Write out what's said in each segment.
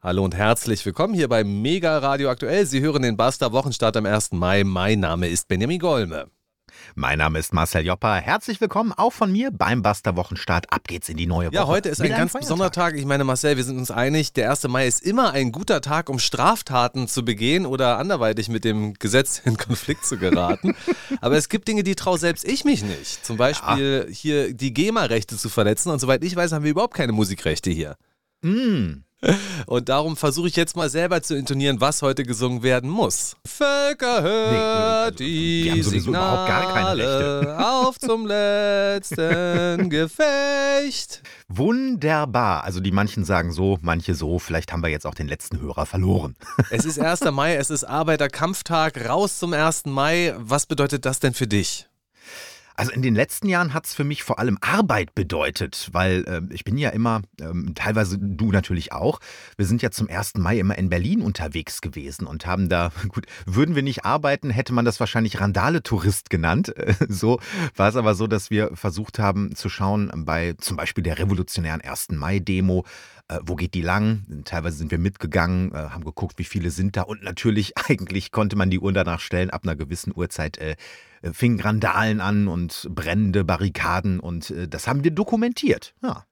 Hallo und herzlich willkommen hier bei Mega Radio Aktuell. Sie hören den Basta Wochenstart am 1. Mai. Mein Name ist Benjamin Golme. Mein Name ist Marcel Jopper. Herzlich willkommen auch von mir beim Buster Wochenstart. Ab geht's in die neue Woche. Ja, heute ist ein ganz besonderer Tag. Ich meine, Marcel, wir sind uns einig, der 1. Mai ist immer ein guter Tag, um Straftaten zu begehen oder anderweitig mit dem Gesetz in Konflikt zu geraten. Aber es gibt Dinge, die traue selbst ich mich nicht. Zum Beispiel ja. hier die GEMA-Rechte zu verletzen. Und soweit ich weiß, haben wir überhaupt keine Musikrechte hier. Mm. Und darum versuche ich jetzt mal selber zu intonieren, was heute gesungen werden muss. Völker hört nee, also, die, die haben Signale überhaupt gar keine Rechte. auf zum letzten Gefecht. Wunderbar. Also die manchen sagen so, manche so. Vielleicht haben wir jetzt auch den letzten Hörer verloren. Es ist 1. Mai, es ist Arbeiterkampftag. Raus zum 1. Mai. Was bedeutet das denn für dich? Also in den letzten Jahren hat es für mich vor allem Arbeit bedeutet, weil äh, ich bin ja immer, ähm, teilweise du natürlich auch, wir sind ja zum 1. Mai immer in Berlin unterwegs gewesen und haben da, gut, würden wir nicht arbeiten, hätte man das wahrscheinlich Randale-Tourist genannt. so war es aber so, dass wir versucht haben zu schauen bei zum Beispiel der revolutionären 1. Mai-Demo, äh, wo geht die lang? Teilweise sind wir mitgegangen, äh, haben geguckt, wie viele sind da und natürlich eigentlich konnte man die Uhr danach stellen, ab einer gewissen Uhrzeit äh, fingen Randalen an und brennende Barrikaden und äh, das haben wir dokumentiert. Ja.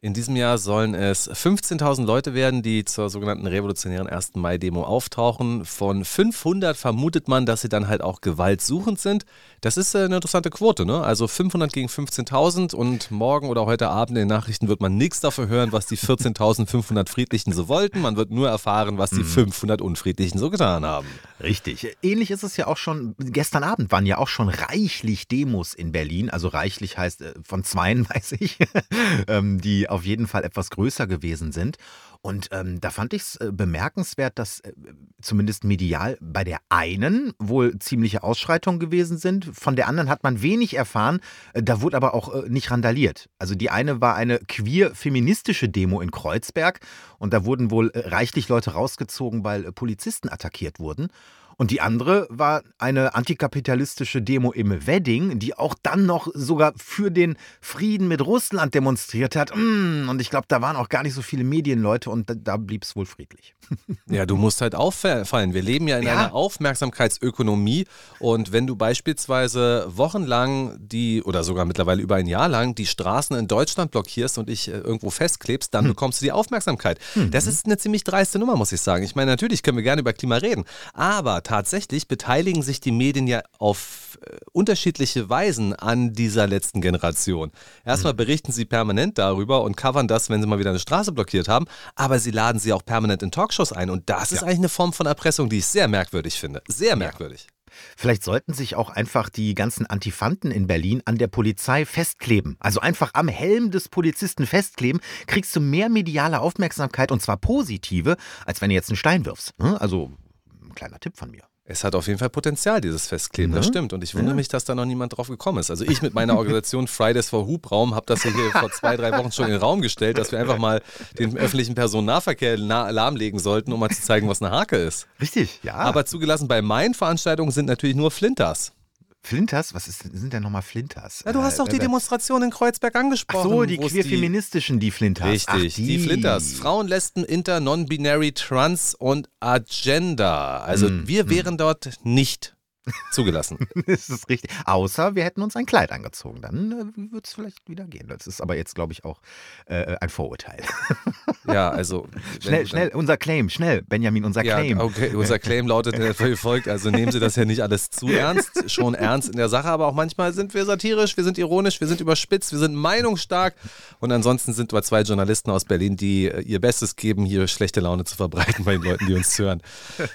In diesem Jahr sollen es 15.000 Leute werden, die zur sogenannten revolutionären 1. Mai-Demo auftauchen. Von 500 vermutet man, dass sie dann halt auch gewaltsuchend sind. Das ist äh, eine interessante Quote, ne? Also 500 gegen 15.000 und morgen oder heute Abend in den Nachrichten wird man nichts dafür hören, was die 14.500 Friedlichen so wollten. Man wird nur erfahren, was die 500 mhm. Unfriedlichen so getan haben. Richtig. Ähnlich ist es ja auch schon, gestern Abend waren ja auch schon reichlich Demos in Berlin. Also reichlich heißt äh, von zweien, weiß ich, ähm, auf jeden Fall etwas größer gewesen sind. Und ähm, da fand ich es äh, bemerkenswert, dass äh, zumindest medial bei der einen wohl ziemliche Ausschreitungen gewesen sind. Von der anderen hat man wenig erfahren. Äh, da wurde aber auch äh, nicht randaliert. Also die eine war eine queer-feministische Demo in Kreuzberg und da wurden wohl reichlich Leute rausgezogen, weil Polizisten attackiert wurden. Und die andere war eine antikapitalistische Demo im Wedding, die auch dann noch sogar für den Frieden mit Russland demonstriert hat. Mm, und ich glaube, da waren auch gar nicht so viele Medienleute und da, blieb es wohl friedlich. Ja, du musst halt auffallen. Wir leben ja in ja. einer Aufmerksamkeitsökonomie und wenn du beispielsweise wochenlang die oder sogar mittlerweile über ein Jahr lang die Straßen in Deutschland blockierst und dich äh, irgendwo festklebst, dann hm. bekommst du die Aufmerksamkeit. Hm. Das ist eine ziemlich dreiste Nummer, muss ich sagen. Ich meine, natürlich können wir gerne über Klima reden, aber tatsächlich beteiligen sich die Medien ja auf äh, unterschiedliche Weisen an dieser letzten Generation. Erstmal mhm. berichten sie permanent darüber und covern das, wenn sie mal wieder eine Straße blockiert haben, aber sie laden sie auch permanent in Talkshows ein. Und das ist eigentlich eine Form von Erpressung, die ich sehr merkwürdig finde. Sehr merkwürdig. Ja. Vielleicht sollten sich auch einfach die ganzen Antifanten in Berlin an der Polizei festkleben. Also einfach am Helm des Polizisten festkleben, kriegst du mehr mediale Aufmerksamkeit und zwar positive, als wenn du jetzt einen Stein wirfst. Ne? Also kleiner Tipp von mir. Es hat auf jeden Fall Potenzial, dieses Festkleben, das mhm. stimmt. Und ich wundere ja. mich, dass da noch niemand drauf gekommen ist. Also ich mit meiner Organisation Fridays for Hubraum habe das ja hier vor zwei, drei Wochen schon in den Raum gestellt, dass wir einfach mal den öffentlichen Personennahverkehr lahmlegen sollten, um mal zu zeigen, was eine Hake ist. Richtig, ja. Aber zugelassen bei meinen Veranstaltungen sind natürlich nur Flinters. Flinters? Was ist, sind denn nochmal Flinters? Ja, du hast äh, doch die Demonstration in Kreuzberg angesprochen. Ach so, die queer-feministischen, die Flinters. Richtig, Ach, die. die Flinters. Frauen, Lesben, Inter, Non-Binary, Trans und Agenda. Also mm, wir mm. wären dort nicht zugelassen. das ist richtig. Außer wir hätten uns ein Kleid angezogen. Dann äh, würde es vielleicht wieder gehen. Das ist aber jetzt, glaube ich, auch äh, ein Vorurteil. ja, also. Schnell, schnell, unser Claim, schnell, Benjamin, unser ja, Claim. Okay, unser Claim lautet wie folgt: Also nehmen Sie das ja nicht alles zu ernst, schon ernst in der Sache, aber auch manchmal sind wir satirisch, wir sind ironisch, wir sind überspitzt, wir sind meinungsstark. Und ansonsten sind wir zwei Journalisten aus Berlin, die äh, ihr Bestes geben, hier schlechte Laune zu verbreiten bei den Leuten, die uns hören.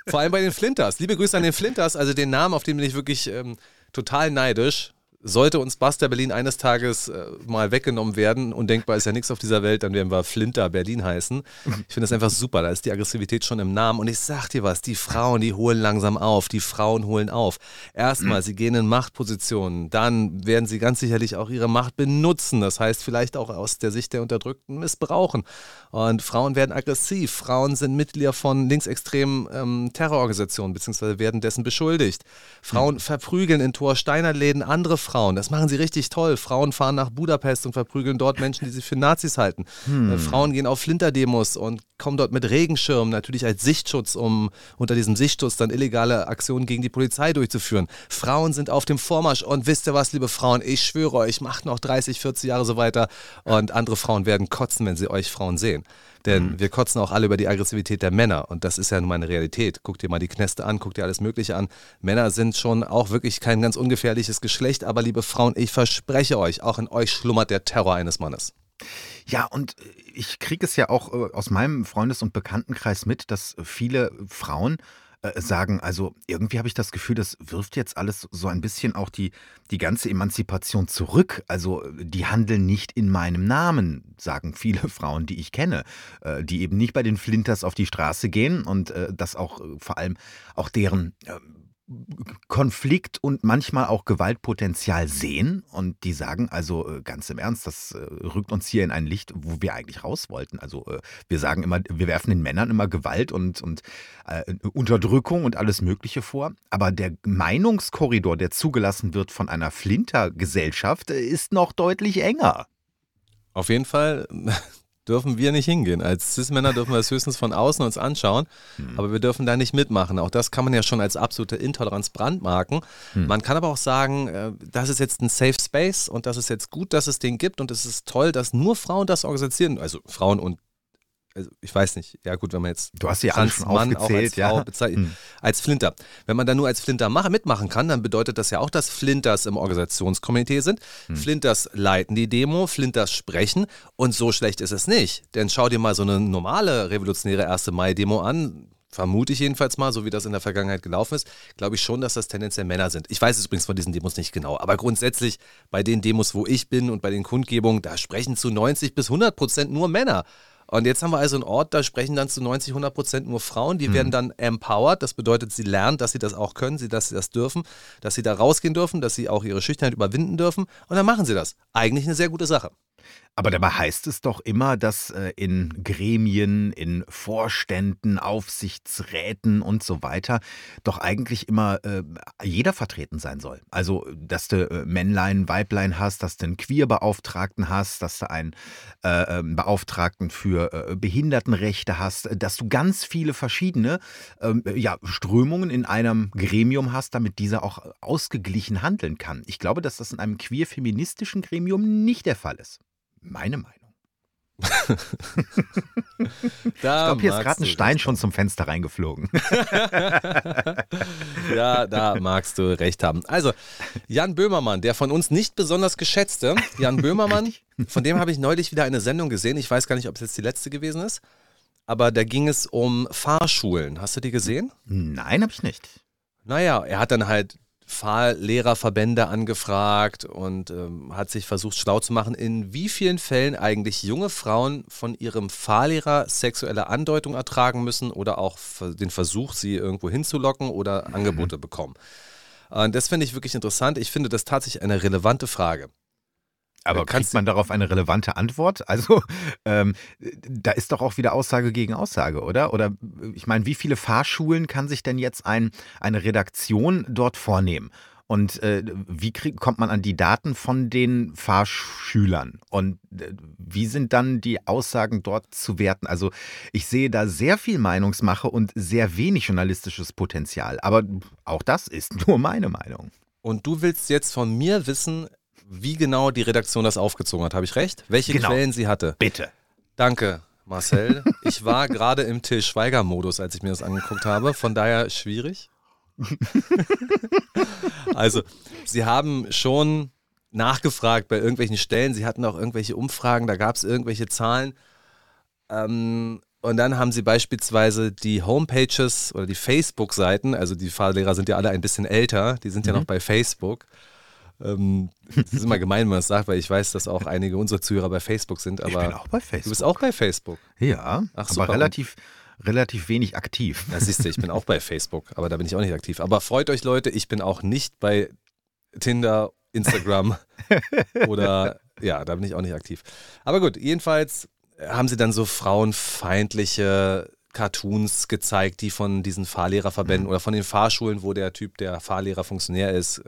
Vor allem bei den Flinters. Liebe Grüße an den Flinters, also den Namen auf auf den bin ich wirklich ähm, total neidisch sollte uns Buster Berlin eines Tages äh, mal weggenommen werden und denkbar ist ja nichts auf dieser Welt, dann werden wir Flinter Berlin heißen. Ich finde das einfach super, da ist die Aggressivität schon im Namen und ich sag dir was, die Frauen, die holen langsam auf, die Frauen holen auf. Erstmal, sie gehen in Machtpositionen, dann werden sie ganz sicherlich auch ihre Macht benutzen, das heißt vielleicht auch aus der Sicht der Unterdrückten missbrauchen. Und Frauen werden aggressiv, Frauen sind Mitglieder von linksextremen ähm, Terrororganisationen, beziehungsweise werden dessen beschuldigt. Frauen verprügeln in Tor Steinerläden andere Frauen Frauen. Das machen sie richtig toll. Frauen fahren nach Budapest und verprügeln dort Menschen, die sie für Nazis halten. Hm. Äh, Frauen gehen auf Flinterdemos und kommen dort mit Regenschirmen, natürlich als Sichtschutz, um unter diesem Sichtschutz dann illegale Aktionen gegen die Polizei durchzuführen. Frauen sind auf dem Vormarsch und wisst ihr was, liebe Frauen, ich schwöre euch, macht noch 30, 40 Jahre so weiter und andere Frauen werden kotzen, wenn sie euch Frauen sehen. Denn mhm. wir kotzen auch alle über die Aggressivität der Männer. Und das ist ja nun mal eine Realität. Guck dir mal die Knäste an, guck dir alles Mögliche an. Männer sind schon auch wirklich kein ganz ungefährliches Geschlecht. Aber liebe Frauen, ich verspreche euch, auch in euch schlummert der Terror eines Mannes. Ja, und ich kriege es ja auch äh, aus meinem Freundes- und Bekanntenkreis mit, dass viele Frauen äh, sagen, also irgendwie habe ich das Gefühl, das wirft jetzt alles so ein bisschen auch die, die ganze Emanzipation zurück. Also die handeln nicht in meinem Namen, sagen viele Frauen, die ich kenne, äh, die eben nicht bei den Flinters auf die Straße gehen und äh, das auch vor allem auch deren Konflikt und manchmal auch Gewaltpotenzial sehen und die sagen also äh, ganz im Ernst, das äh, rückt uns hier in ein Licht, wo wir eigentlich raus wollten. Also äh, wir sagen immer, wir werfen den Männern immer Gewalt und, und äh, Unterdrückung und alles Mögliche vor, aber der Meinungskorridor, der zugelassen wird von einer Flintergesellschaft, ist noch deutlich enger. Auf jeden Fall dürfen wir nicht hingehen. Als Cis-Männer dürfen wir es höchstens von außen uns anschauen, mhm. aber wir dürfen da nicht mitmachen. Auch das kann man ja schon als absolute Intoleranz brandmarken. Mhm. Man kann aber auch sagen, äh, das ist jetzt ein Safe Space und das ist jetzt gut, dass es den gibt und es ist toll, dass nur Frauen das organisieren, also Frauen und also ich weiß nicht, ja gut, wenn man jetzt du hast ja alles schon Mann auch als Frau ja. bezeichnet, hm. als Flinter. Wenn man da nur als Flinter mach, mitmachen kann, dann bedeutet das ja auch, dass Flinters im Organisationskomitee sind. Hm. Flinters leiten die Demo, Flinters sprechen und so schlecht ist es nicht. Denn schau dir mal so eine normale revolutionäre 1. Mai-Demo an, vermute ich jedenfalls mal, so wie das in der Vergangenheit gelaufen ist, glaube ich schon, dass das tendenziell Männer sind. Ich weiß es übrigens von diesen Demos nicht genau, aber grundsätzlich bei den Demos, wo ich bin und bei den Kundgebungen, da sprechen zu 90 bis 100 Prozent nur Männer. Und jetzt haben wir also einen Ort, da sprechen dann zu 90, 100 Prozent nur Frauen. Die mhm. werden dann empowered. Das bedeutet, sie lernen, dass sie das auch können, dass sie das dürfen, dass sie da rausgehen dürfen, dass sie auch ihre Schüchternheit überwinden dürfen. Und dann machen sie das. Eigentlich eine sehr gute Sache. Aber dabei heißt es doch immer, dass äh, in Gremien, in Vorständen, Aufsichtsräten und so weiter doch eigentlich immer äh, jeder vertreten sein soll. Also, dass du äh, Männlein, Weiblein hast, dass du einen Queerbeauftragten hast, dass du einen äh, ähm, Beauftragten für Behindertenrechte hast, dass du ganz viele verschiedene ähm, ja, Strömungen in einem Gremium hast, damit dieser auch ausgeglichen handeln kann. Ich glaube, dass das in einem queer-feministischen Gremium nicht der Fall ist meine Meinung. ich glaube, hier ist gerade ein Stein schon zum Fenster reingeflogen. ja, da magst du recht haben. Also, Jan Böhmermann, der von uns nicht besonders geschätzte, Jan Böhmermann, von dem habe ich neulich wieder eine Sendung gesehen. Ich weiß gar nicht, ob es jetzt die letzte gewesen ist, aber da ging es um Fahrschulen. Hast du die gesehen? Nein, habe ich nicht. Naja, er hat dann halt Fahrlehrerverbände angefragt und ähm, hat sich versucht schlau zu machen, in wie vielen Fällen eigentlich junge Frauen von ihrem Fahrlehrer sexuelle Andeutung ertragen müssen oder auch den Versuch, sie irgendwo hinzulocken oder mhm. Angebote bekommen. Und das finde ich wirklich interessant. Ich finde das tatsächlich eine relevante Frage. Aber kriegt man darauf eine relevante Antwort? Also, ähm, da ist doch auch wieder Aussage gegen Aussage, oder? Oder ich meine, wie viele Fahrschulen kann sich denn jetzt ein, eine Redaktion dort vornehmen? Und äh, wie krieg, kommt man an die Daten von den Fahrschülern? Und äh, wie sind dann die Aussagen dort zu werten? Also ich sehe da sehr viel Meinungsmache und sehr wenig journalistisches Potenzial. Aber auch das ist nur meine Meinung. Und du willst jetzt von mir wissen, wie genau die Redaktion das aufgezogen hat. Habe ich recht? Welche genau. Quellen sie hatte? Bitte. Danke, Marcel. Ich war gerade im Till Schweiger-Modus, als ich mir das angeguckt habe. Von daher schwierig. also, sie haben schon nachgefragt bei irgendwelchen Stellen. Sie hatten auch irgendwelche Umfragen, da gab es irgendwelche Zahlen. Ähm, und dann haben sie beispielsweise die Homepages oder die Facebook-Seiten, also die Fahrlehrer sind ja alle ein bisschen älter, die sind mhm. ja noch bei Facebook. Ähm, das ist immer gemein, wenn man das sagt, weil ich weiß, dass auch einige unserer Zuhörer bei Facebook sind. Aber ich bin auch bei Facebook. Du bist auch bei Facebook. Ja, Ach, aber super. relativ, relativ wenig aktiv. Ja, siehst du, ich bin auch bei Facebook, aber da bin ich auch nicht aktiv. Aber freut euch, Leute, ich bin auch nicht bei Tinder, Instagram oder ja, da bin ich auch nicht aktiv. Aber gut, jedenfalls haben sie dann so frauenfeindliche Cartoons gezeigt, die von diesen Fahrlehrerverbänden mhm. oder von den Fahrschulen, wo der Typ der Fahrlehrer Funktionär ist,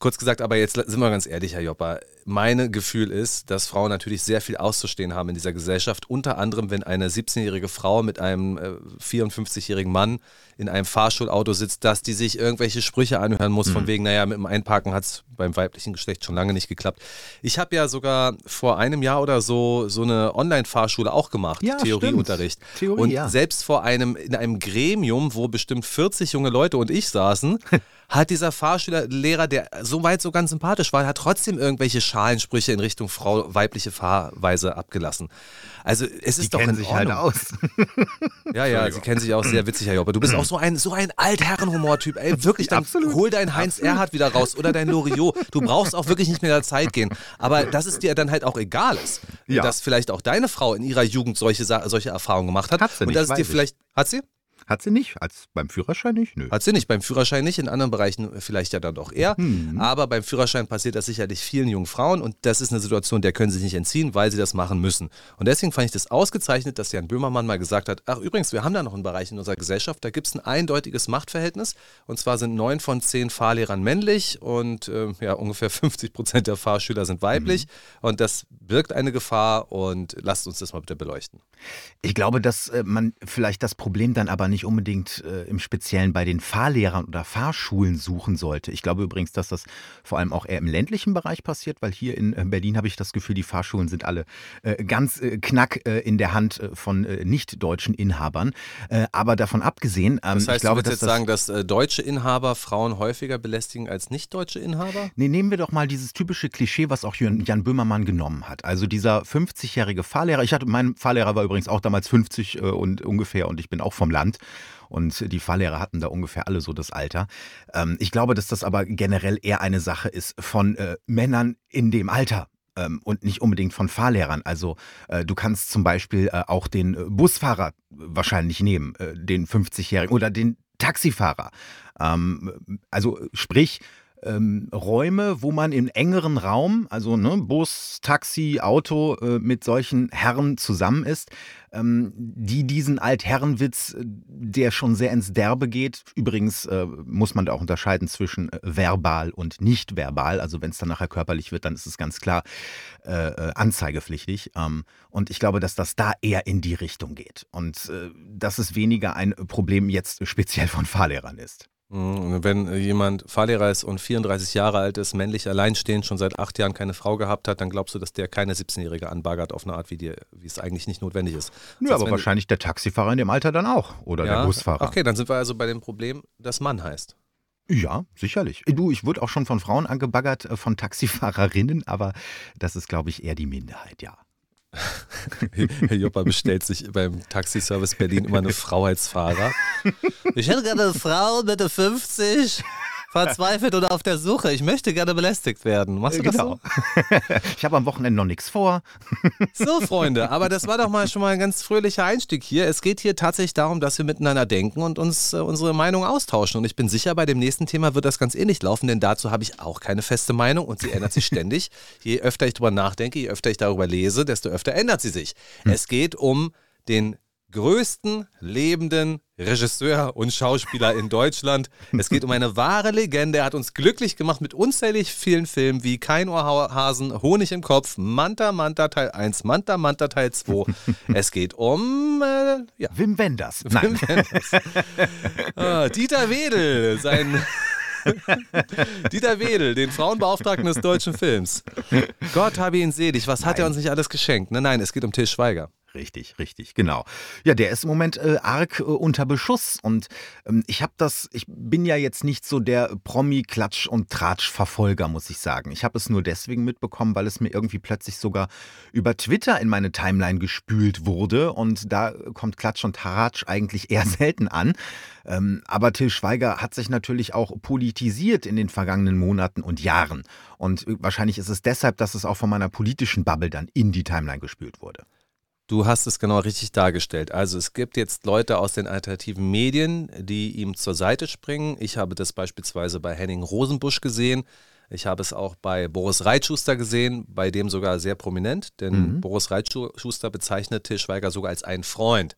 Kurz gesagt, aber jetzt sind wir ganz ehrlich, Herr Joppa. Mein Gefühl ist, dass Frauen natürlich sehr viel auszustehen haben in dieser Gesellschaft. Unter anderem, wenn eine 17-jährige Frau mit einem äh, 54-jährigen Mann in einem Fahrschulauto sitzt, dass die sich irgendwelche Sprüche anhören muss, mhm. von wegen, naja, mit dem Einparken hat es beim weiblichen Geschlecht schon lange nicht geklappt. Ich habe ja sogar vor einem Jahr oder so so eine Online-Fahrschule auch gemacht, ja, Theorieunterricht. Theorie, und ja. selbst vor einem, in einem Gremium, wo bestimmt 40 junge Leute und ich saßen, hat dieser Fahrschülerlehrer, der so weit so ganz sympathisch war, hat trotzdem irgendwelche Schalensprüche in Richtung Frau weibliche Fahrweise abgelassen. Also es ist die doch kennen sich halt aus. ja, ja, sie kennen sich auch sehr witzig, Herr Jopper. Du bist auch so ein so ein Altherrenhumor-Typ. Ey, wirklich, dann Absolut. hol deinen Heinz Absolut. Erhardt wieder raus oder dein Loriot. Du brauchst auch wirklich nicht mehr der Zeit gehen. Aber dass es dir dann halt auch egal ist, ja. dass vielleicht auch deine Frau in ihrer Jugend solche, solche Erfahrungen gemacht hat. Hat sie nicht, und dass es dir vielleicht. Hat sie? Hat sie nicht, als beim Führerschein nicht? Nö. Hat sie nicht, beim Führerschein nicht, in anderen Bereichen vielleicht ja dann doch eher. Mhm. Aber beim Führerschein passiert das sicherlich vielen jungen Frauen und das ist eine Situation, der können sie sich nicht entziehen, weil sie das machen müssen. Und deswegen fand ich das ausgezeichnet, dass Jan Böhmermann mal gesagt hat, ach übrigens, wir haben da noch einen Bereich in unserer Gesellschaft, da gibt es ein eindeutiges Machtverhältnis und zwar sind neun von zehn Fahrlehrern männlich und äh, ja, ungefähr 50 Prozent der Fahrschüler sind weiblich mhm. und das birgt eine Gefahr und lasst uns das mal bitte beleuchten. Ich glaube, dass äh, man vielleicht das Problem dann aber nicht unbedingt äh, im Speziellen bei den Fahrlehrern oder Fahrschulen suchen sollte. Ich glaube übrigens, dass das vor allem auch eher im ländlichen Bereich passiert, weil hier in äh, Berlin habe ich das Gefühl, die Fahrschulen sind alle äh, ganz äh, knack äh, in der Hand von nicht-deutschen Inhabern. aber davon abgesehen, ähm, das heißt, ich glaube, du würdest jetzt sagen, dass deutsche Inhaber Frauen häufiger belästigen als nicht-deutsche Inhaber? Nee, nehmen wir doch mal dieses typische Klischee, was auch Jan Böhmermann genommen hat. Also dieser 50-jährige Fahrlehrer, ich hatte, mein Fahrlehrer war übrigens auch damals 50 und ungefähr und ich bin auch vom Land. Und die Fahrlehrer hatten da ungefähr alle so das Alter. Ähm, ich glaube, dass das aber generell eher eine Sache ist von äh, Männern in dem Alter ähm, und nicht unbedingt von Fahrlehrern. Also äh, du kannst zum Beispiel äh, auch den äh, Busfahrer wahrscheinlich nehmen, äh, den 50-Jährigen oder den Taxifahrer. Ähm, also sprich, ähm, Räume, wo man im engeren Raum, also ne, Bus, Taxi, Auto, äh, mit solchen Herren zusammen ist, ähm, die diesen Altherrenwitz, äh, der schon sehr ins Derbe geht, übrigens äh, muss man da auch unterscheiden zwischen äh, verbal und nicht verbal, also wenn es dann nachher körperlich wird, dann ist es ganz klar äh, äh, anzeigepflichtig. Ähm, und ich glaube, dass das da eher in die Richtung geht und dass es weniger ein Problem jetzt speziell von Fahrlehrern ist. Mhm, wenn jemand Fahrlehrer ist und 34 Jahre alt ist, männlich alleinstehend, schon seit acht Jahren keine Frau gehabt hat, dann glaubst du, dass der keine 17-Jährige anbaggert auf eine Art, wie, die, wie es eigentlich nicht notwendig ist. Ja, aber wahrscheinlich der Taxifahrer in dem Alter dann auch oder ja, der Busfahrer. Okay, dann sind wir also bei dem Problem, dass Mann heißt. Ja, sicherlich. Du, ich wurde auch schon von Frauen angebaggert, äh, von Taxifahrerinnen, aber das ist, glaube ich, eher die Minderheit, ja. Herr Joppa bestellt sich beim Taxiservice Berlin immer eine Frau als Fahrer. Ich hätte gerne eine Frau Mitte 50 verzweifelt oder auf der Suche. Ich möchte gerne belästigt werden. Machst du das genau. so? ich habe am Wochenende noch nichts vor. so, Freunde, aber das war doch mal schon mal ein ganz fröhlicher Einstieg hier. Es geht hier tatsächlich darum, dass wir miteinander denken und uns äh, unsere Meinung austauschen. Und ich bin sicher, bei dem nächsten Thema wird das ganz ähnlich laufen, denn dazu habe ich auch keine feste Meinung und sie ändert sich ständig. Je öfter ich darüber nachdenke, je öfter ich darüber lese, desto öfter ändert sie sich. Hm. Es geht um den größten lebenden Regisseur und Schauspieler in Deutschland. Es geht um eine wahre Legende. Er hat uns glücklich gemacht mit unzählig vielen Filmen wie Kein Ohrhasen, Honig im Kopf, Manta Manta Teil 1, Manta Manta Teil 2. Es geht um äh, ja. Wim Wenders. Wim Wenders. ah, Dieter Wedel, sein Dieter Wedel, den Frauenbeauftragten des deutschen Films. Gott habe ihn selig, was hat er uns nicht alles geschenkt? Nein, nein, es geht um Till Schweiger. Richtig, richtig, genau. Ja, der ist im Moment äh, arg äh, unter Beschuss und ähm, ich habe das, ich bin ja jetzt nicht so der Promi-Klatsch- und Tratsch-Verfolger, muss ich sagen. Ich habe es nur deswegen mitbekommen, weil es mir irgendwie plötzlich sogar über Twitter in meine Timeline gespült wurde und da kommt Klatsch und Tratsch eigentlich eher selten an. Ähm, aber Till Schweiger hat sich natürlich auch politisiert in den vergangenen Monaten und Jahren und äh, wahrscheinlich ist es deshalb, dass es auch von meiner politischen Bubble dann in die Timeline gespült wurde. Du hast es genau richtig dargestellt. Also es gibt jetzt Leute aus den alternativen Medien, die ihm zur Seite springen. Ich habe das beispielsweise bei Henning Rosenbusch gesehen. Ich habe es auch bei Boris Reitschuster gesehen, bei dem sogar sehr prominent, denn mhm. Boris Reitschuster bezeichnet Till Schweiger sogar als einen Freund.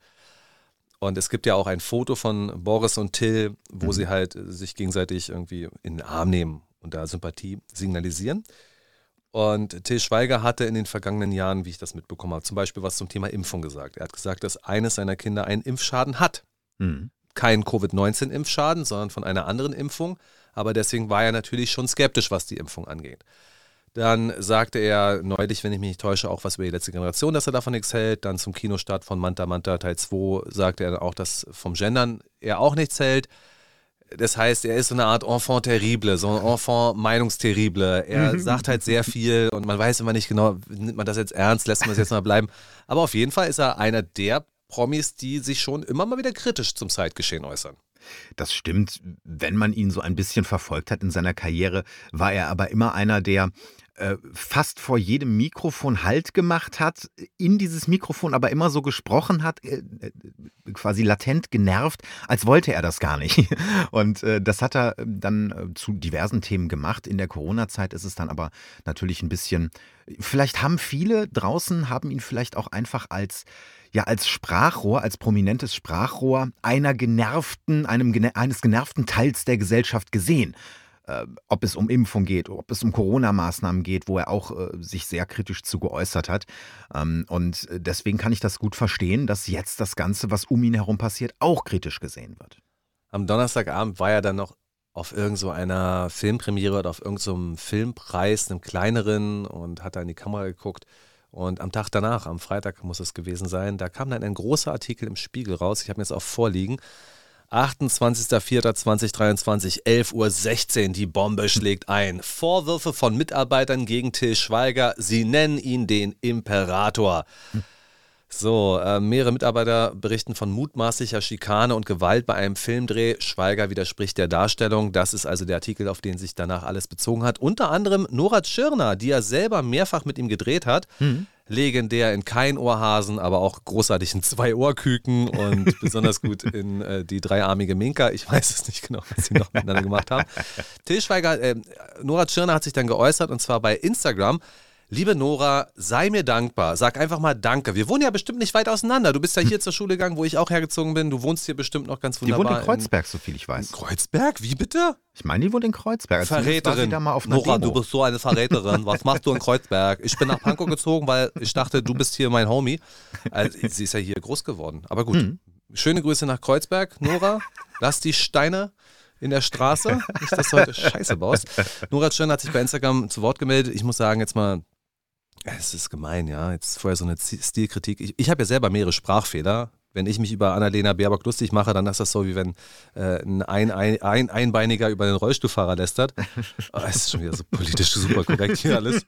Und es gibt ja auch ein Foto von Boris und Till, wo mhm. sie halt sich gegenseitig irgendwie in den Arm nehmen und da Sympathie signalisieren. Und Till Schweiger hatte in den vergangenen Jahren, wie ich das mitbekommen habe, zum Beispiel was zum Thema Impfung gesagt. Er hat gesagt, dass eines seiner Kinder einen Impfschaden hat. Mhm. Kein Covid-19-Impfschaden, sondern von einer anderen Impfung. Aber deswegen war er natürlich schon skeptisch, was die Impfung angeht. Dann sagte er neulich, wenn ich mich nicht täusche, auch was über die letzte Generation, dass er davon nichts hält. Dann zum Kinostart von Manta Manta Teil 2 sagte er auch, dass vom Gendern er auch nichts hält. Das heißt, er ist so eine Art Enfant terrible, so ein Enfant meinungsterrible. Er sagt halt sehr viel und man weiß immer nicht genau, nimmt man das jetzt ernst, lässt man es jetzt mal bleiben. Aber auf jeden Fall ist er einer der Promis, die sich schon immer mal wieder kritisch zum Zeitgeschehen äußern. Das stimmt. Wenn man ihn so ein bisschen verfolgt hat in seiner Karriere, war er aber immer einer, der äh, fast vor jedem Mikrofon Halt gemacht hat, in dieses Mikrofon aber immer so gesprochen hat, äh, äh, quasi latent genervt, als wollte er das gar nicht. Und das hat er dann zu diversen Themen gemacht. In der Corona-Zeit ist es dann aber natürlich ein bisschen, vielleicht haben viele draußen, haben ihn vielleicht auch einfach als ja als Sprachrohr, als prominentes Sprachrohr einer genervten, einem, eines genervten Teils der Gesellschaft gesehen. Äh, ob es um Impfung geht, ob es um Corona-Maßnahmen geht, wo er auch äh, sich sehr kritisch zu geäußert hat. Ähm, und deswegen kann ich das gut verstehen, dass jetzt das Ganze, was um ihn herum passiert, auch kritisch gesehen wird. Am Donnerstagabend war er dann noch auf irgendeiner so Filmpremiere oder auf irgendeinem so Filmpreis, einem kleineren, und hat da in die Kamera geguckt. Und am Tag danach, am Freitag muss es gewesen sein, da kam dann ein großer Artikel im Spiegel raus. Ich habe mir jetzt auch vorliegen. 28.04.2023, 11.16 Uhr, die Bombe schlägt ein. Vorwürfe von Mitarbeitern gegen Till Schweiger, sie nennen ihn den Imperator. So, äh, mehrere Mitarbeiter berichten von mutmaßlicher Schikane und Gewalt bei einem Filmdreh. Schweiger widerspricht der Darstellung. Das ist also der Artikel, auf den sich danach alles bezogen hat. Unter anderem Nora Tschirner, die ja selber mehrfach mit ihm gedreht hat. Mhm legendär in kein Ohrhasen, aber auch großartig in zwei Ohrküken und besonders gut in äh, die dreiarmige Minka. Ich weiß es nicht genau, was sie noch miteinander gemacht haben. Till Schweiger, äh, Nora Tschirner hat sich dann geäußert und zwar bei Instagram. Liebe Nora, sei mir dankbar. Sag einfach mal Danke. Wir wohnen ja bestimmt nicht weit auseinander. Du bist ja hier zur Schule gegangen, wo ich auch hergezogen bin. Du wohnst hier bestimmt noch ganz wunderbar. Die wohnt in Kreuzberg, so viel ich weiß. Kreuzberg? Wie bitte? Ich meine, die wohnt in Kreuzberg. Also Verräterin. Nora, Demo. du bist so eine Verräterin. Was machst du in Kreuzberg? Ich bin nach Pankow gezogen, weil ich dachte, du bist hier mein Homie. Also, sie ist ja hier groß geworden. Aber gut. Mhm. Schöne Grüße nach Kreuzberg, Nora. Lass die Steine in der Straße. Nicht, dass du heute Scheiße baust. Nora Schön hat sich bei Instagram zu Wort gemeldet. Ich muss sagen, jetzt mal es ist gemein, ja. Jetzt vorher so eine Stilkritik. Ich, ich habe ja selber mehrere Sprachfehler. Wenn ich mich über Annalena Baerbock lustig mache, dann ist das so, wie wenn äh, ein, ein, ein, Einbeiniger über den Rollstuhlfahrer lästert. Oh, es ist schon wieder so politisch super korrekt hier alles.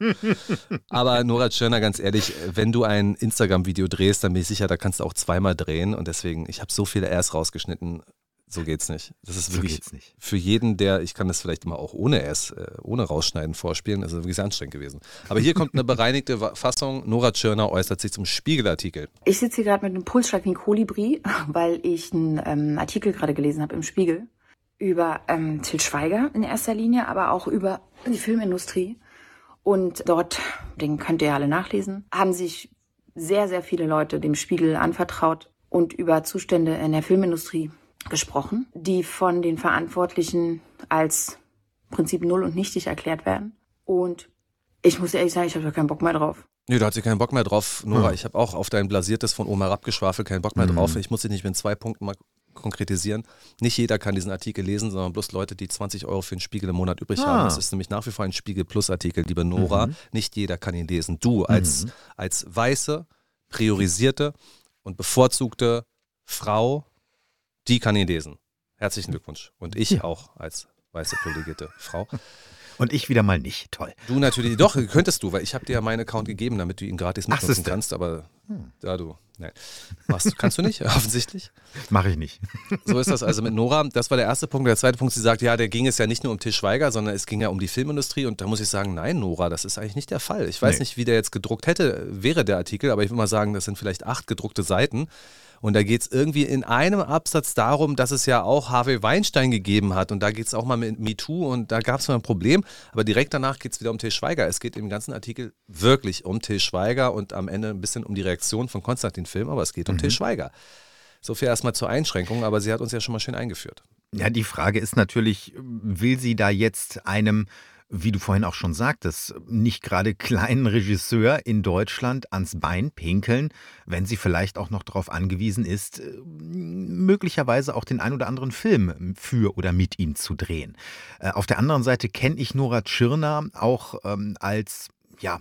Aber Nora Tschirner, ganz ehrlich, wenn du ein Instagram-Video drehst, dann bin ich sicher, da kannst du auch zweimal drehen. Und deswegen, ich habe so viele Rs rausgeschnitten. So geht's nicht. Das ist wirklich so für jeden, der, ich kann das vielleicht mal auch ohne S, äh, ohne rausschneiden vorspielen, also wirklich sehr anstrengend gewesen. Aber hier kommt eine bereinigte Fassung. Nora Tschirner äußert sich zum Spiegelartikel. Ich sitze hier gerade mit einem Pulsschlag wie ein Kolibri, weil ich einen ähm, Artikel gerade gelesen habe im Spiegel über ähm, Til Schweiger in erster Linie, aber auch über die Filmindustrie. Und dort, den könnt ihr ja alle nachlesen, haben sich sehr, sehr viele Leute dem Spiegel anvertraut und über Zustände in der Filmindustrie gesprochen, die von den Verantwortlichen als Prinzip null und nichtig erklärt werden. Und ich muss ehrlich sagen, ich habe da keinen Bock mehr drauf. Nö, da hat sie keinen Bock mehr drauf. Nora, hm. ich habe auch auf dein blasiertes von Oma abgeschwafelt keinen Bock mehr hm. drauf. Ich muss dich nicht mit zwei Punkten mal konkretisieren. Nicht jeder kann diesen Artikel lesen, sondern bloß Leute, die 20 Euro für den Spiegel im Monat übrig ah. haben. Das ist nämlich nach wie vor ein Spiegel Plus Artikel, liebe Nora. Mhm. Nicht jeder kann ihn lesen. Du als, mhm. als weiße, priorisierte und bevorzugte Frau die kann ihn lesen. Herzlichen Glückwunsch. Und ich ja. auch als weiße privilegierte Frau. Und ich wieder mal nicht. Toll. Du natürlich, doch, könntest du, weil ich habe dir ja meinen Account gegeben, damit du ihn gratis mitnutzen kannst, aber hm. da du, nein. Machst, kannst du nicht, offensichtlich. Mache ich nicht. So ist das also mit Nora. Das war der erste Punkt. Der zweite Punkt, sie sagt, ja, der ging es ja nicht nur um Til Schweiger, sondern es ging ja um die Filmindustrie. Und da muss ich sagen, nein, Nora, das ist eigentlich nicht der Fall. Ich weiß nee. nicht, wie der jetzt gedruckt hätte, wäre der Artikel, aber ich würde mal sagen, das sind vielleicht acht gedruckte Seiten. Und da geht es irgendwie in einem Absatz darum, dass es ja auch Harvey Weinstein gegeben hat. Und da geht es auch mal mit MeToo und da gab es mal ein Problem. Aber direkt danach geht es wieder um Till Schweiger. Es geht im ganzen Artikel wirklich um Till Schweiger und am Ende ein bisschen um die Reaktion von Konstantin Film, aber es geht um mhm. Till Schweiger. So viel erstmal zur Einschränkung, aber sie hat uns ja schon mal schön eingeführt. Ja, die Frage ist natürlich, will sie da jetzt einem wie du vorhin auch schon sagtest, nicht gerade kleinen Regisseur in Deutschland ans Bein pinkeln, wenn sie vielleicht auch noch darauf angewiesen ist, äh, möglicherweise auch den ein oder anderen Film für oder mit ihm zu drehen. Äh, auf der anderen Seite kenne ich Nora Tschirner auch ähm, als ja,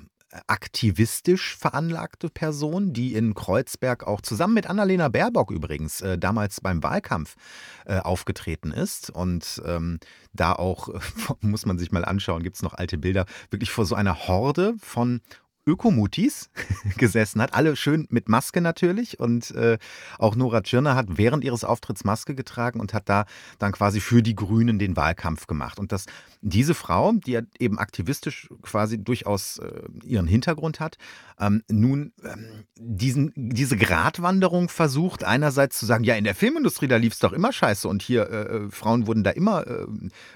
aktivistisch veranlagte Person, die in Kreuzberg auch zusammen mit Annalena Baerbock übrigens äh, damals beim Wahlkampf äh, aufgetreten ist. Und ähm, da auch, muss man sich mal anschauen, gibt es noch alte Bilder, wirklich vor so einer Horde von Ökomutis gesessen hat. Alle schön mit Maske natürlich. Und äh, auch Nora Tschirner hat während ihres Auftritts Maske getragen und hat da dann quasi für die Grünen den Wahlkampf gemacht. Und dass diese Frau, die ja eben aktivistisch quasi durchaus äh, ihren Hintergrund hat, ähm, nun ähm, diesen, diese Gratwanderung versucht, einerseits zu sagen, ja, in der Filmindustrie, da lief es doch immer scheiße und hier äh, äh, Frauen wurden da immer äh,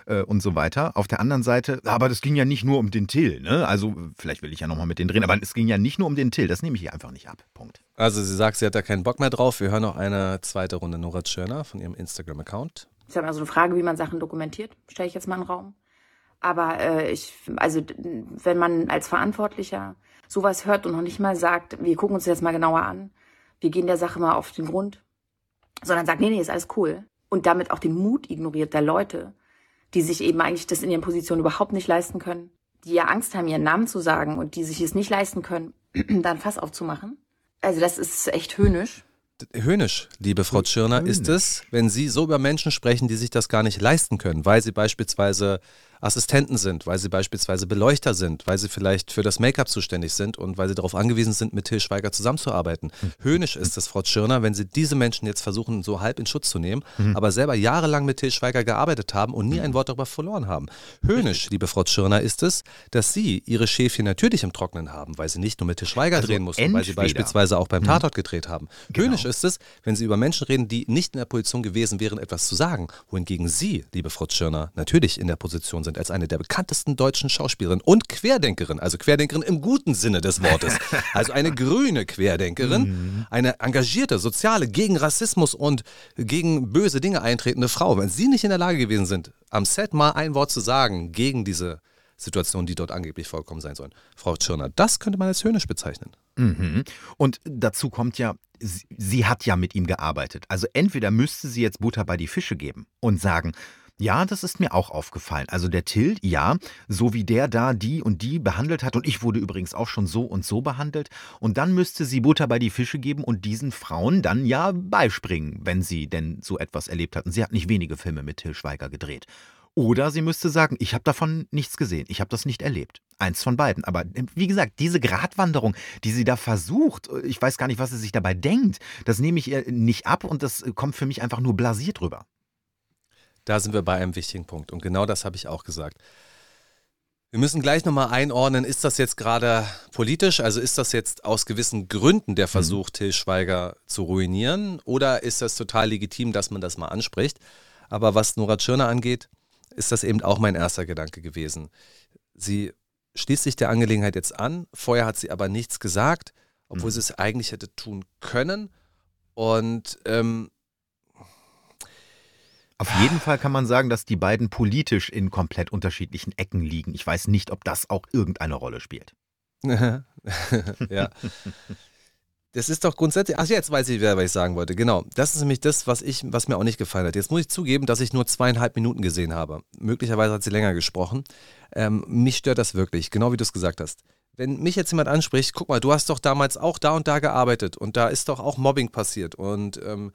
äh, und so weiter. Auf der anderen Seite, aber das ging ja nicht nur um den Till. Ne? Also vielleicht will ich ja nochmal mit den drehen. Aber es ging ja nicht nur um den Till, das nehme ich hier einfach nicht ab. Punkt. Also sie sagt, sie hat da keinen Bock mehr drauf. Wir hören noch eine zweite Runde Nora Tschirner von ihrem Instagram-Account. Ich habe also eine Frage, wie man Sachen dokumentiert, stelle ich jetzt mal in den Raum. Aber äh, ich, also wenn man als Verantwortlicher sowas hört und noch nicht mal sagt, wir gucken uns das mal genauer an, wir gehen der Sache mal auf den Grund, sondern sagt, nee, nee, ist alles cool. Und damit auch den Mut ignoriert der Leute, die sich eben eigentlich das in ihren Positionen überhaupt nicht leisten können, die ja Angst haben, ihren Namen zu sagen und die sich es nicht leisten können, dann Fass aufzumachen. Also das ist echt höhnisch. Höhnisch, liebe Frau Tschirner, ist es, wenn Sie so über Menschen sprechen, die sich das gar nicht leisten können, weil sie beispielsweise Assistenten sind, weil sie beispielsweise Beleuchter sind, weil sie vielleicht für das Make-up zuständig sind und weil sie darauf angewiesen sind, mit Till Schweiger zusammenzuarbeiten. Mhm. Höhnisch ist es, Frau Tschirner, wenn Sie diese Menschen jetzt versuchen, so halb in Schutz zu nehmen, mhm. aber selber jahrelang mit Till Schweiger gearbeitet haben und nie ein Wort darüber verloren haben. Höhnisch, liebe Frau Tschirner, ist es, dass Sie Ihre Schäfchen natürlich im Trocknen haben, weil Sie nicht nur mit Till Schweiger also drehen mussten, weil Sie beispielsweise auch beim mhm. Tatort gedreht haben. Genau. Höhnisch ist es, wenn Sie über Menschen reden, die nicht in der Position gewesen wären, etwas zu sagen, wohingegen Sie, liebe Frau Tschirner, natürlich in der Position sind, als eine der bekanntesten deutschen Schauspielerinnen und Querdenkerin, also Querdenkerin im guten Sinne des Wortes. Also eine grüne Querdenkerin, mhm. eine engagierte, soziale, gegen Rassismus und gegen böse Dinge eintretende Frau. Wenn Sie nicht in der Lage gewesen sind, am Set mal ein Wort zu sagen gegen diese Situationen, die dort angeblich vorgekommen sein sollen. Frau Tschirner, das könnte man als höhnisch bezeichnen. Mhm. Und dazu kommt ja, sie, sie hat ja mit ihm gearbeitet. Also entweder müsste sie jetzt Butter bei die Fische geben und sagen, ja, das ist mir auch aufgefallen. Also der Till, ja, so wie der da die und die behandelt hat und ich wurde übrigens auch schon so und so behandelt und dann müsste sie Butter bei die Fische geben und diesen Frauen dann ja beispringen, wenn sie denn so etwas erlebt hatten. Sie hat nicht wenige Filme mit Till Schweiger gedreht. Oder sie müsste sagen, ich habe davon nichts gesehen, ich habe das nicht erlebt. Eins von beiden. Aber wie gesagt, diese Gratwanderung, die sie da versucht, ich weiß gar nicht, was sie sich dabei denkt, das nehme ich ihr nicht ab und das kommt für mich einfach nur blasiert rüber. Da sind wir bei einem wichtigen Punkt. Und genau das habe ich auch gesagt. Wir müssen gleich nochmal einordnen, ist das jetzt gerade politisch, also ist das jetzt aus gewissen Gründen der Versuch, mhm. Till Schweiger zu ruinieren oder ist das total legitim, dass man das mal anspricht? Aber was Nora Tschirner angeht, ist das eben auch mein erster Gedanke gewesen. Sie schließt sich der Angelegenheit jetzt an, vorher hat sie aber nichts gesagt, obwohl mhm. sie es eigentlich hätte tun können. Und ähm, auf jeden Fall kann man sagen, dass die beiden politisch in komplett unterschiedlichen Ecken liegen. Ich weiß nicht, ob das auch irgendeine Rolle spielt. ja. Das ist doch grundsätzlich. Ach, jetzt weiß ich, wer, was ich sagen wollte. Genau. Das ist nämlich das, was, ich, was mir auch nicht gefallen hat. Jetzt muss ich zugeben, dass ich nur zweieinhalb Minuten gesehen habe. Möglicherweise hat sie länger gesprochen. Ähm, mich stört das wirklich, genau wie du es gesagt hast. Wenn mich jetzt jemand anspricht, guck mal, du hast doch damals auch da und da gearbeitet und da ist doch auch Mobbing passiert und ähm,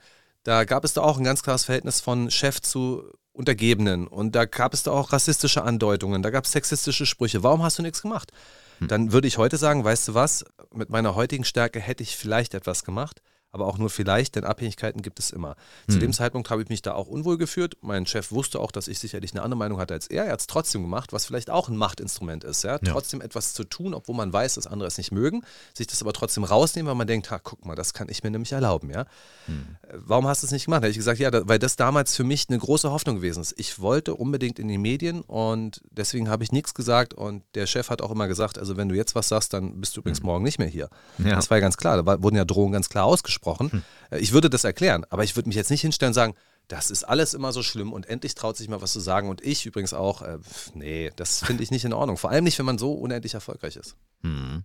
da gab es da auch ein ganz klares Verhältnis von Chef zu Untergebenen und da gab es da auch rassistische Andeutungen, da gab es sexistische Sprüche. Warum hast du nichts gemacht? Hm. dann würde ich heute sagen, weißt du was, mit meiner heutigen Stärke hätte ich vielleicht etwas gemacht aber auch nur vielleicht, denn Abhängigkeiten gibt es immer. Zu mhm. dem Zeitpunkt habe ich mich da auch unwohl gefühlt. Mein Chef wusste auch, dass ich sicherlich eine andere Meinung hatte als er. Er hat es trotzdem gemacht, was vielleicht auch ein Machtinstrument ist. Ja? ja? Trotzdem etwas zu tun, obwohl man weiß, dass andere es nicht mögen, sich das aber trotzdem rausnehmen, weil man denkt, ha, guck mal, das kann ich mir nämlich erlauben. Ja? Mhm. Warum hast du es nicht gemacht? Da habe ich gesagt, ja, da, weil das damals für mich eine große Hoffnung gewesen ist. Ich wollte unbedingt in die Medien und deswegen habe ich nichts gesagt und der Chef hat auch immer gesagt, also wenn du jetzt was sagst, dann bist du übrigens mhm. morgen nicht mehr hier. Ja. Das war ja ganz klar, da wurden ja Drohungen ganz klar ausgesprochen. Hm. Ich würde das erklären, aber ich würde mich jetzt nicht hinstellen und sagen, das ist alles immer so schlimm und endlich traut sich mal was zu sagen. Und ich übrigens auch, äh, nee, das finde ich nicht in Ordnung. Vor allem nicht, wenn man so unendlich erfolgreich ist. Hm.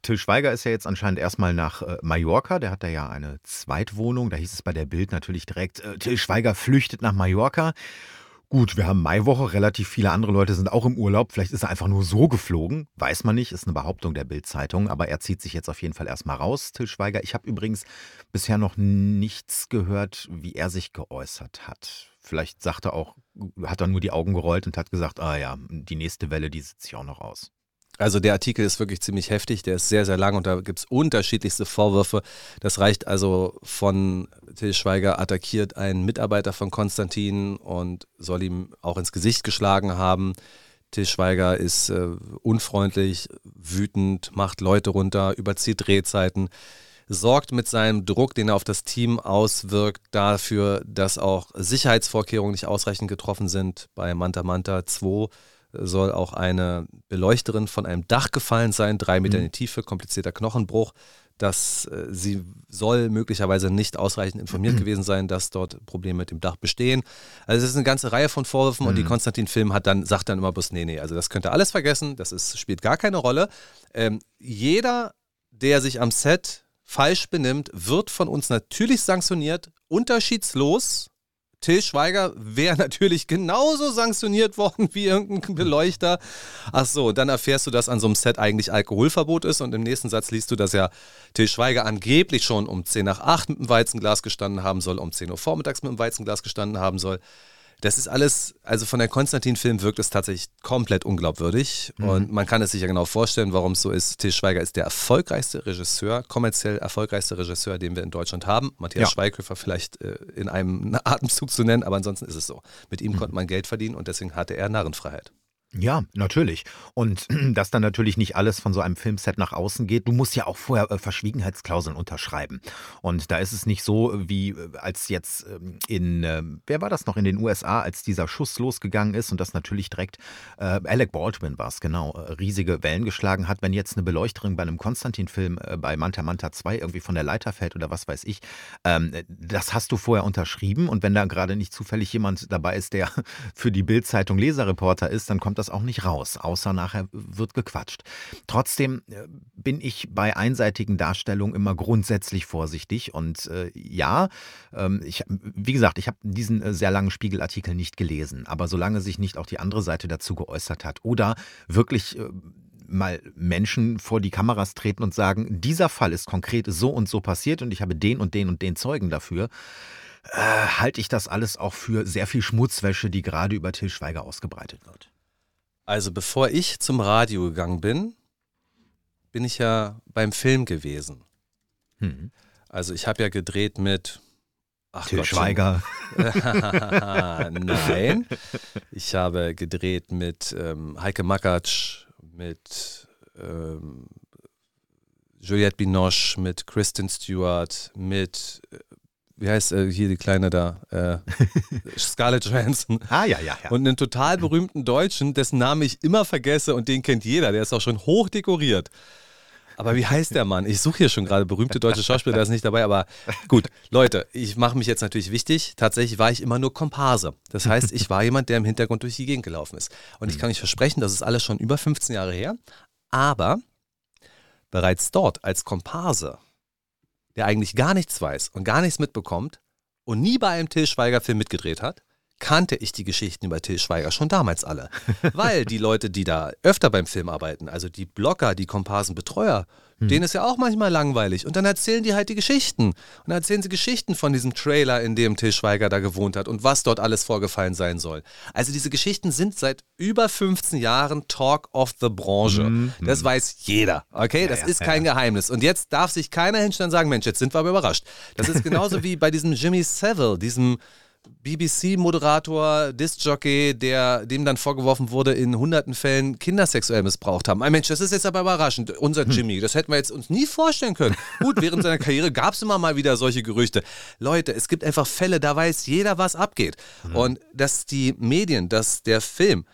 Till Schweiger ist ja jetzt anscheinend erstmal nach äh, Mallorca. Der hat da ja eine Zweitwohnung. Da hieß es bei der Bild natürlich direkt, äh, Till Schweiger flüchtet nach Mallorca. Gut, wir haben Maiwoche, relativ viele andere Leute sind auch im Urlaub. Vielleicht ist er einfach nur so geflogen, weiß man nicht, ist eine Behauptung der Bild-Zeitung, aber er zieht sich jetzt auf jeden Fall erstmal raus, Till Schweiger. Ich habe übrigens bisher noch nichts gehört, wie er sich geäußert hat. Vielleicht sagt er auch, hat er nur die Augen gerollt und hat gesagt, ah ja, die nächste Welle, die sitzt sich auch noch aus. Also der Artikel ist wirklich ziemlich heftig, der ist sehr, sehr lang und da gibt es unterschiedlichste Vorwürfe. Das reicht also von Till Schweiger attackiert einen Mitarbeiter von Konstantin und soll ihm auch ins Gesicht geschlagen haben. Till Schweiger ist äh, unfreundlich, wütend, macht Leute runter, überzieht Drehzeiten, sorgt mit seinem Druck, den er auf das Team auswirkt, dafür, dass auch Sicherheitsvorkehrungen nicht ausreichend getroffen sind. Bei Manta Manta 2 soll auch eine Beleuchterin von einem Dach gefallen sein, drei Meter mhm. in die Tiefe, komplizierter Knochenbruch. Dass äh, sie soll möglicherweise nicht ausreichend informiert mhm. gewesen sein, dass dort Probleme mit dem Dach bestehen. Also es ist eine ganze Reihe von Vorwürfen mhm. und die mhm. Konstantin-Film hat dann, sagt dann immer bloß, nee, nee, also das könnt ihr alles vergessen, das ist, spielt gar keine Rolle. Ähm, jeder, der sich am Set falsch benimmt, wird von uns natürlich sanktioniert, unterschiedslos Till Schweiger wäre natürlich genauso sanktioniert worden wie irgendein Beleuchter. Ach so, dann erfährst du, dass an so einem Set eigentlich Alkoholverbot ist und im nächsten Satz liest du, dass ja Till Schweiger angeblich schon um 10 nach 8 mit dem Weizenglas gestanden haben soll, um 10 Uhr vormittags mit dem Weizenglas gestanden haben soll. Das ist alles, also von der Konstantin-Film wirkt es tatsächlich komplett unglaubwürdig. Mhm. Und man kann es sich ja genau vorstellen, warum es so ist. Til Schweiger ist der erfolgreichste Regisseur, kommerziell erfolgreichste Regisseur, den wir in Deutschland haben. Matthias ja. Schweighöfer vielleicht äh, in einem Atemzug zu nennen, aber ansonsten ist es so. Mit ihm mhm. konnte man Geld verdienen und deswegen hatte er Narrenfreiheit. Ja, natürlich. Und dass dann natürlich nicht alles von so einem Filmset nach außen geht. Du musst ja auch vorher äh, Verschwiegenheitsklauseln unterschreiben. Und da ist es nicht so, wie äh, als jetzt ähm, in, äh, wer war das noch, in den USA, als dieser Schuss losgegangen ist und das natürlich direkt, äh, Alec Baldwin war es, genau, äh, riesige Wellen geschlagen hat. Wenn jetzt eine Beleuchterin bei einem Konstantin-Film äh, bei Manta Manta 2 irgendwie von der Leiter fällt oder was weiß ich, ähm, das hast du vorher unterschrieben. Und wenn da gerade nicht zufällig jemand dabei ist, der für die Bild-Zeitung Leserreporter ist, dann kommt das das auch nicht raus, außer nachher wird gequatscht. Trotzdem äh, bin ich bei einseitigen Darstellungen immer grundsätzlich vorsichtig und äh, ja, ähm, ich, wie gesagt, ich habe diesen äh, sehr langen Spiegelartikel nicht gelesen, aber solange sich nicht auch die andere Seite dazu geäußert hat oder wirklich äh, mal Menschen vor die Kameras treten und sagen, dieser Fall ist konkret so und so passiert und ich habe den und den und den Zeugen dafür, äh, halte ich das alles auch für sehr viel Schmutzwäsche, die gerade über Till Schweiger ausgebreitet wird. Also bevor ich zum Radio gegangen bin, bin ich ja beim Film gewesen. Hm. Also ich habe ja gedreht mit Ach Til Gott, Schweiger. Nein. Ich habe gedreht mit ähm, Heike Makatsch, mit ähm, Juliette Binoche, mit Kristen Stewart, mit äh, wie heißt äh, hier die Kleine da? Äh, Scarlett Johansson. Ah, ja, ja, ja. Und einen total berühmten Deutschen, dessen Namen ich immer vergesse und den kennt jeder. Der ist auch schon hoch dekoriert. Aber wie heißt der Mann? Ich suche hier schon gerade berühmte deutsche Schauspieler, der ist nicht dabei. Aber gut, Leute, ich mache mich jetzt natürlich wichtig. Tatsächlich war ich immer nur Komparse. Das heißt, ich war jemand, der im Hintergrund durch die Gegend gelaufen ist. Und ich kann euch versprechen, das ist alles schon über 15 Jahre her. Aber bereits dort als Komparse der eigentlich gar nichts weiß und gar nichts mitbekommt und nie bei einem Till Schweiger-Film mitgedreht hat, kannte ich die Geschichten über Till Schweiger schon damals alle. Weil die Leute, die da öfter beim Film arbeiten, also die Blogger, die Komparsenbetreuer, hm. denen ist ja auch manchmal langweilig. Und dann erzählen die halt die Geschichten. Und dann erzählen sie Geschichten von diesem Trailer, in dem Till Schweiger da gewohnt hat und was dort alles vorgefallen sein soll. Also diese Geschichten sind seit über 15 Jahren Talk of the Branche. Hm. Das hm. weiß jeder. Okay, ja, das ja, ist kein ja. Geheimnis. Und jetzt darf sich keiner hinstellen und sagen, Mensch, jetzt sind wir aber überrascht. Das ist genauso wie bei diesem Jimmy Savile, diesem BBC-Moderator, Disc-Jockey, der dem dann vorgeworfen wurde, in hunderten Fällen Kinder sexuell missbraucht haben. Ein Mensch, das ist jetzt aber überraschend. Unser hm. Jimmy, das hätten wir jetzt uns nie vorstellen können. Gut, während seiner Karriere gab es immer mal wieder solche Gerüchte. Leute, es gibt einfach Fälle, da weiß jeder, was abgeht. Mhm. Und dass die Medien, dass der Film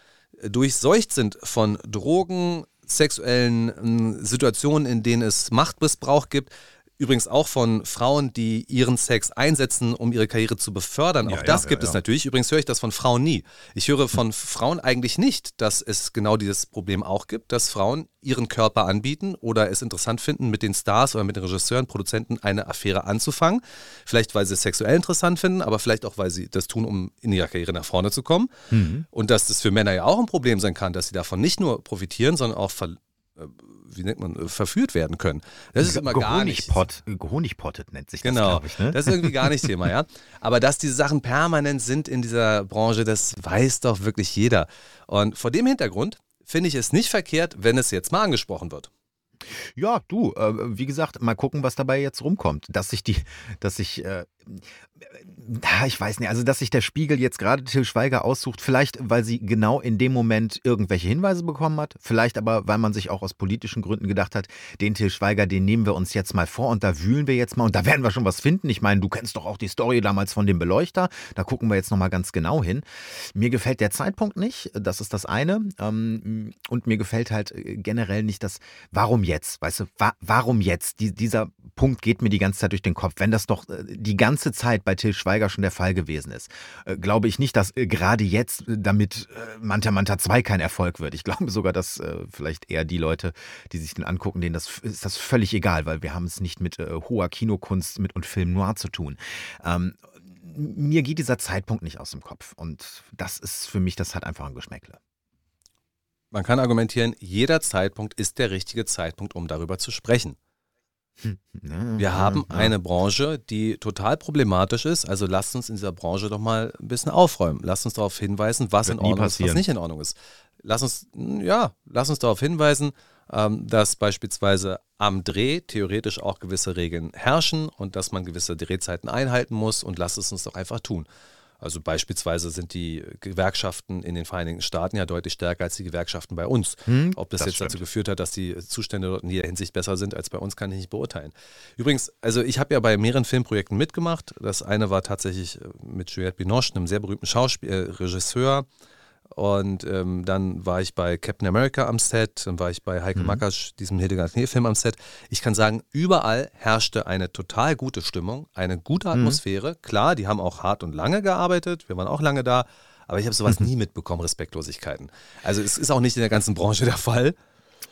durchseucht sind von Drogen, sexuellen hm, Situationen, in denen es Machtmissbrauch gibt, Übrigens auch von Frauen, die ihren Sex einsetzen, um ihre Karriere zu befördern. Ja, auch das ja, gibt ja, es natürlich. Übrigens höre ich das von Frauen nie. Ich höre von Frauen eigentlich nicht, dass es genau dieses Problem auch gibt, dass Frauen ihren Körper anbieten oder es interessant finden, mit den Stars oder mit den Regisseuren, Produzenten eine Affäre anzufangen. Vielleicht, weil sie es sexuell interessant finden, aber vielleicht auch, weil sie das tun, um in ihrer Karriere nach vorne zu kommen. Mhm. Und dass das für Männer ja auch ein Problem sein kann, dass sie davon nicht nur profitieren, sondern auch ver wie nennt man, äh, verführt werden können. Das ist immer gar nicht. Gehonigpottet nennt sich das, Genau, glaube ich. Ne? das ist irgendwie gar nicht Thema, ja. Aber dass diese Sachen permanent sind in dieser Branche, das weiß doch wirklich jeder. Und vor dem Hintergrund finde ich es nicht verkehrt, wenn es jetzt mal angesprochen wird. Ja, du, äh, wie gesagt, mal gucken, was dabei jetzt rumkommt. Dass sich die, dass sich, äh, äh, ich weiß nicht, also dass sich der Spiegel jetzt gerade Till Schweiger aussucht, vielleicht weil sie genau in dem Moment irgendwelche Hinweise bekommen hat, vielleicht aber, weil man sich auch aus politischen Gründen gedacht hat, den Till Schweiger, den nehmen wir uns jetzt mal vor und da wühlen wir jetzt mal und da werden wir schon was finden. Ich meine, du kennst doch auch die Story damals von dem Beleuchter, da gucken wir jetzt nochmal ganz genau hin. Mir gefällt der Zeitpunkt nicht, das ist das eine. Ähm, und mir gefällt halt äh, generell nicht das, warum jetzt? Weißt du, wa warum jetzt? Die, dieser Punkt geht mir die ganze Zeit durch den Kopf. Wenn das doch äh, die ganze Zeit bei Till Schweiger schon der Fall gewesen ist, äh, glaube ich nicht, dass äh, gerade jetzt äh, damit Manta Manta 2 kein Erfolg wird. Ich glaube sogar, dass vielleicht eher die Leute, die sich den angucken, denen das ist das völlig egal, weil wir haben es nicht mit hoher Kinokunst mit und Film noir zu tun. Ähm, mir geht dieser Zeitpunkt nicht aus dem Kopf. Und das ist für mich, das hat einfach ein Geschmäckle. Man kann argumentieren, jeder Zeitpunkt ist der richtige Zeitpunkt, um darüber zu sprechen. Wir haben eine Branche, die total problematisch ist. Also lasst uns in dieser Branche doch mal ein bisschen aufräumen. Lasst uns darauf hinweisen, was Wird in Ordnung ist, was nicht in Ordnung ist. Lass uns, ja, lass uns darauf hinweisen, ähm, dass beispielsweise am Dreh theoretisch auch gewisse Regeln herrschen und dass man gewisse Drehzeiten einhalten muss und lasst es uns doch einfach tun. Also beispielsweise sind die Gewerkschaften in den Vereinigten Staaten ja deutlich stärker als die Gewerkschaften bei uns. Hm, Ob das, das jetzt dazu stimmt. geführt hat, dass die Zustände dort in jeder Hinsicht besser sind als bei uns, kann ich nicht beurteilen. Übrigens, also ich habe ja bei mehreren Filmprojekten mitgemacht. Das eine war tatsächlich äh, mit Juliette Binoche, einem sehr berühmten Schauspiel äh, Regisseur. Und ähm, dann war ich bei Captain America am Set, dann war ich bei Heike Mhm. Makatsch, diesem Hildegard Knef-Film am Set. Ich kann sagen, überall herrschte eine total gute Stimmung, eine gute Mhm. Atmosphäre. Klar, die haben auch hart und lange gearbeitet, wir waren auch lange da, aber ich habe sowas Mhm. nie mitbekommen, Respektlosigkeiten. Also es ist auch nicht in der ganzen Branche der Fall.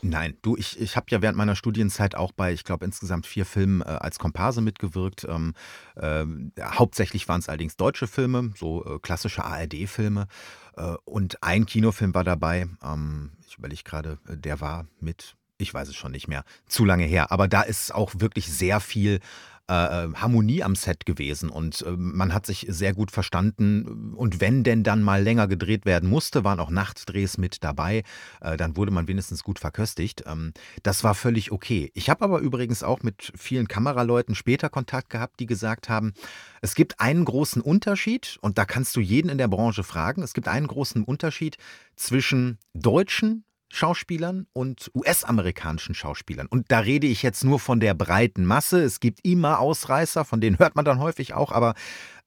Nein, du, ich, ich habe ja während meiner Studienzeit auch bei, ich glaube, insgesamt vier Filmen äh, als Komparse mitgewirkt. Ähm, ja, hauptsächlich waren es allerdings deutsche Filme, so äh, klassische ARD-Filme. Äh, und ein Kinofilm war dabei, ähm, ich überlege gerade, äh, der war mit, ich weiß es schon nicht mehr, zu lange her. Aber da ist auch wirklich sehr viel äh, Harmonie am Set gewesen und äh, man hat sich sehr gut verstanden. Und wenn denn dann mal länger gedreht werden musste, waren auch Nachtdrehs mit dabei, äh, dann wurde man wenigstens gut verköstigt. Ähm, das war völlig okay. Ich habe aber übrigens auch mit vielen Kameraleuten später Kontakt gehabt, die gesagt haben, es gibt einen großen Unterschied und da kannst du jeden in der Branche fragen. Es gibt einen großen Unterschied zwischen deutschen Schauspielern und US-amerikanischen Schauspielern. Und da rede ich jetzt nur von der breiten Masse. Es gibt immer Ausreißer, von denen hört man dann häufig auch, aber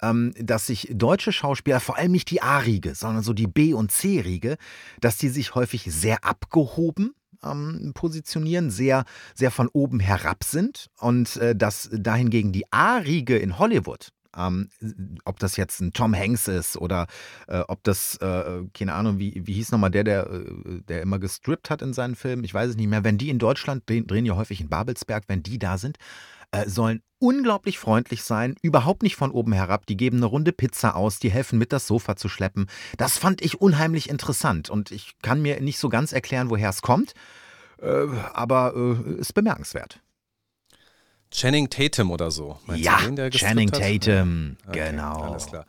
ähm, dass sich deutsche Schauspieler, vor allem nicht die A-Riege, sondern so die B- und C-Riege, dass die sich häufig sehr abgehoben ähm, positionieren, sehr, sehr von oben herab sind und äh, dass dahingegen die A-Riege in Hollywood, ähm, ob das jetzt ein Tom Hanks ist oder äh, ob das, äh, keine Ahnung, wie, wie hieß nochmal der, der, äh, der immer gestrippt hat in seinen Filmen, ich weiß es nicht mehr, wenn die in Deutschland drehen, drehen ja häufig in Babelsberg, wenn die da sind, äh, sollen unglaublich freundlich sein, überhaupt nicht von oben herab, die geben eine Runde Pizza aus, die helfen mit, das Sofa zu schleppen. Das fand ich unheimlich interessant und ich kann mir nicht so ganz erklären, woher es kommt, äh, aber äh, ist bemerkenswert. Channing Tatum oder so. Meinst ja, den, Channing? Tatum, Okay, genau. Alles klar.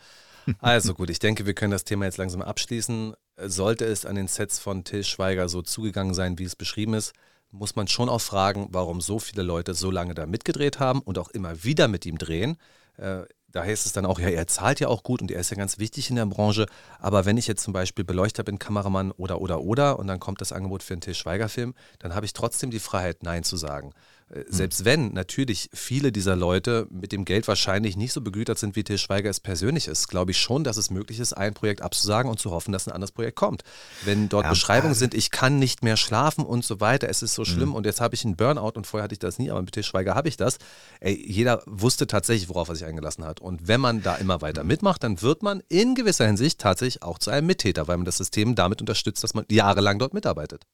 Also gut, ich denke, wir können das Thema jetzt langsam abschließen. Sollte es an den Sets von Till Schweiger so zugegangen sein, wie es beschrieben ist, muss man schon auch fragen, warum so viele Leute so lange da mitgedreht haben und auch immer wieder mit ihm drehen. Äh, da heißt es dann auch, ja, er zahlt ja auch gut und er ist ja ganz wichtig in der Branche. Aber wenn ich jetzt zum Beispiel Beleuchter bin, Kameramann oder, oder, oder und dann kommt das Angebot für einen Till Schweiger-Film, dann habe ich trotzdem die Freiheit, Nein zu sagen. Äh, selbst wenn natürlich viele dieser Leute mit dem Geld wahrscheinlich nicht so begütert sind, wie Til Schweiger es persönlich ist, glaube ich schon, dass es möglich ist, ein Projekt abzusagen und zu hoffen, dass ein anderes Projekt kommt. Wenn dort ja, Beschreibungen sind, ich kann nicht mehr schlafen und so weiter, es ist so schlimm mhm. und jetzt habe ich einen Burnout und vorher hatte ich das nie, aber mit Til Schweiger habe ich das. Ey, jeder wusste tatsächlich, worauf er sich eingelassen hat. Und wenn man da immer weiter mitmacht, dann wird man in gewisser Hinsicht tatsächlich auch zu einem Mittäter, weil man das System damit unterstützt, dass man jahrelang dort mitarbeitet.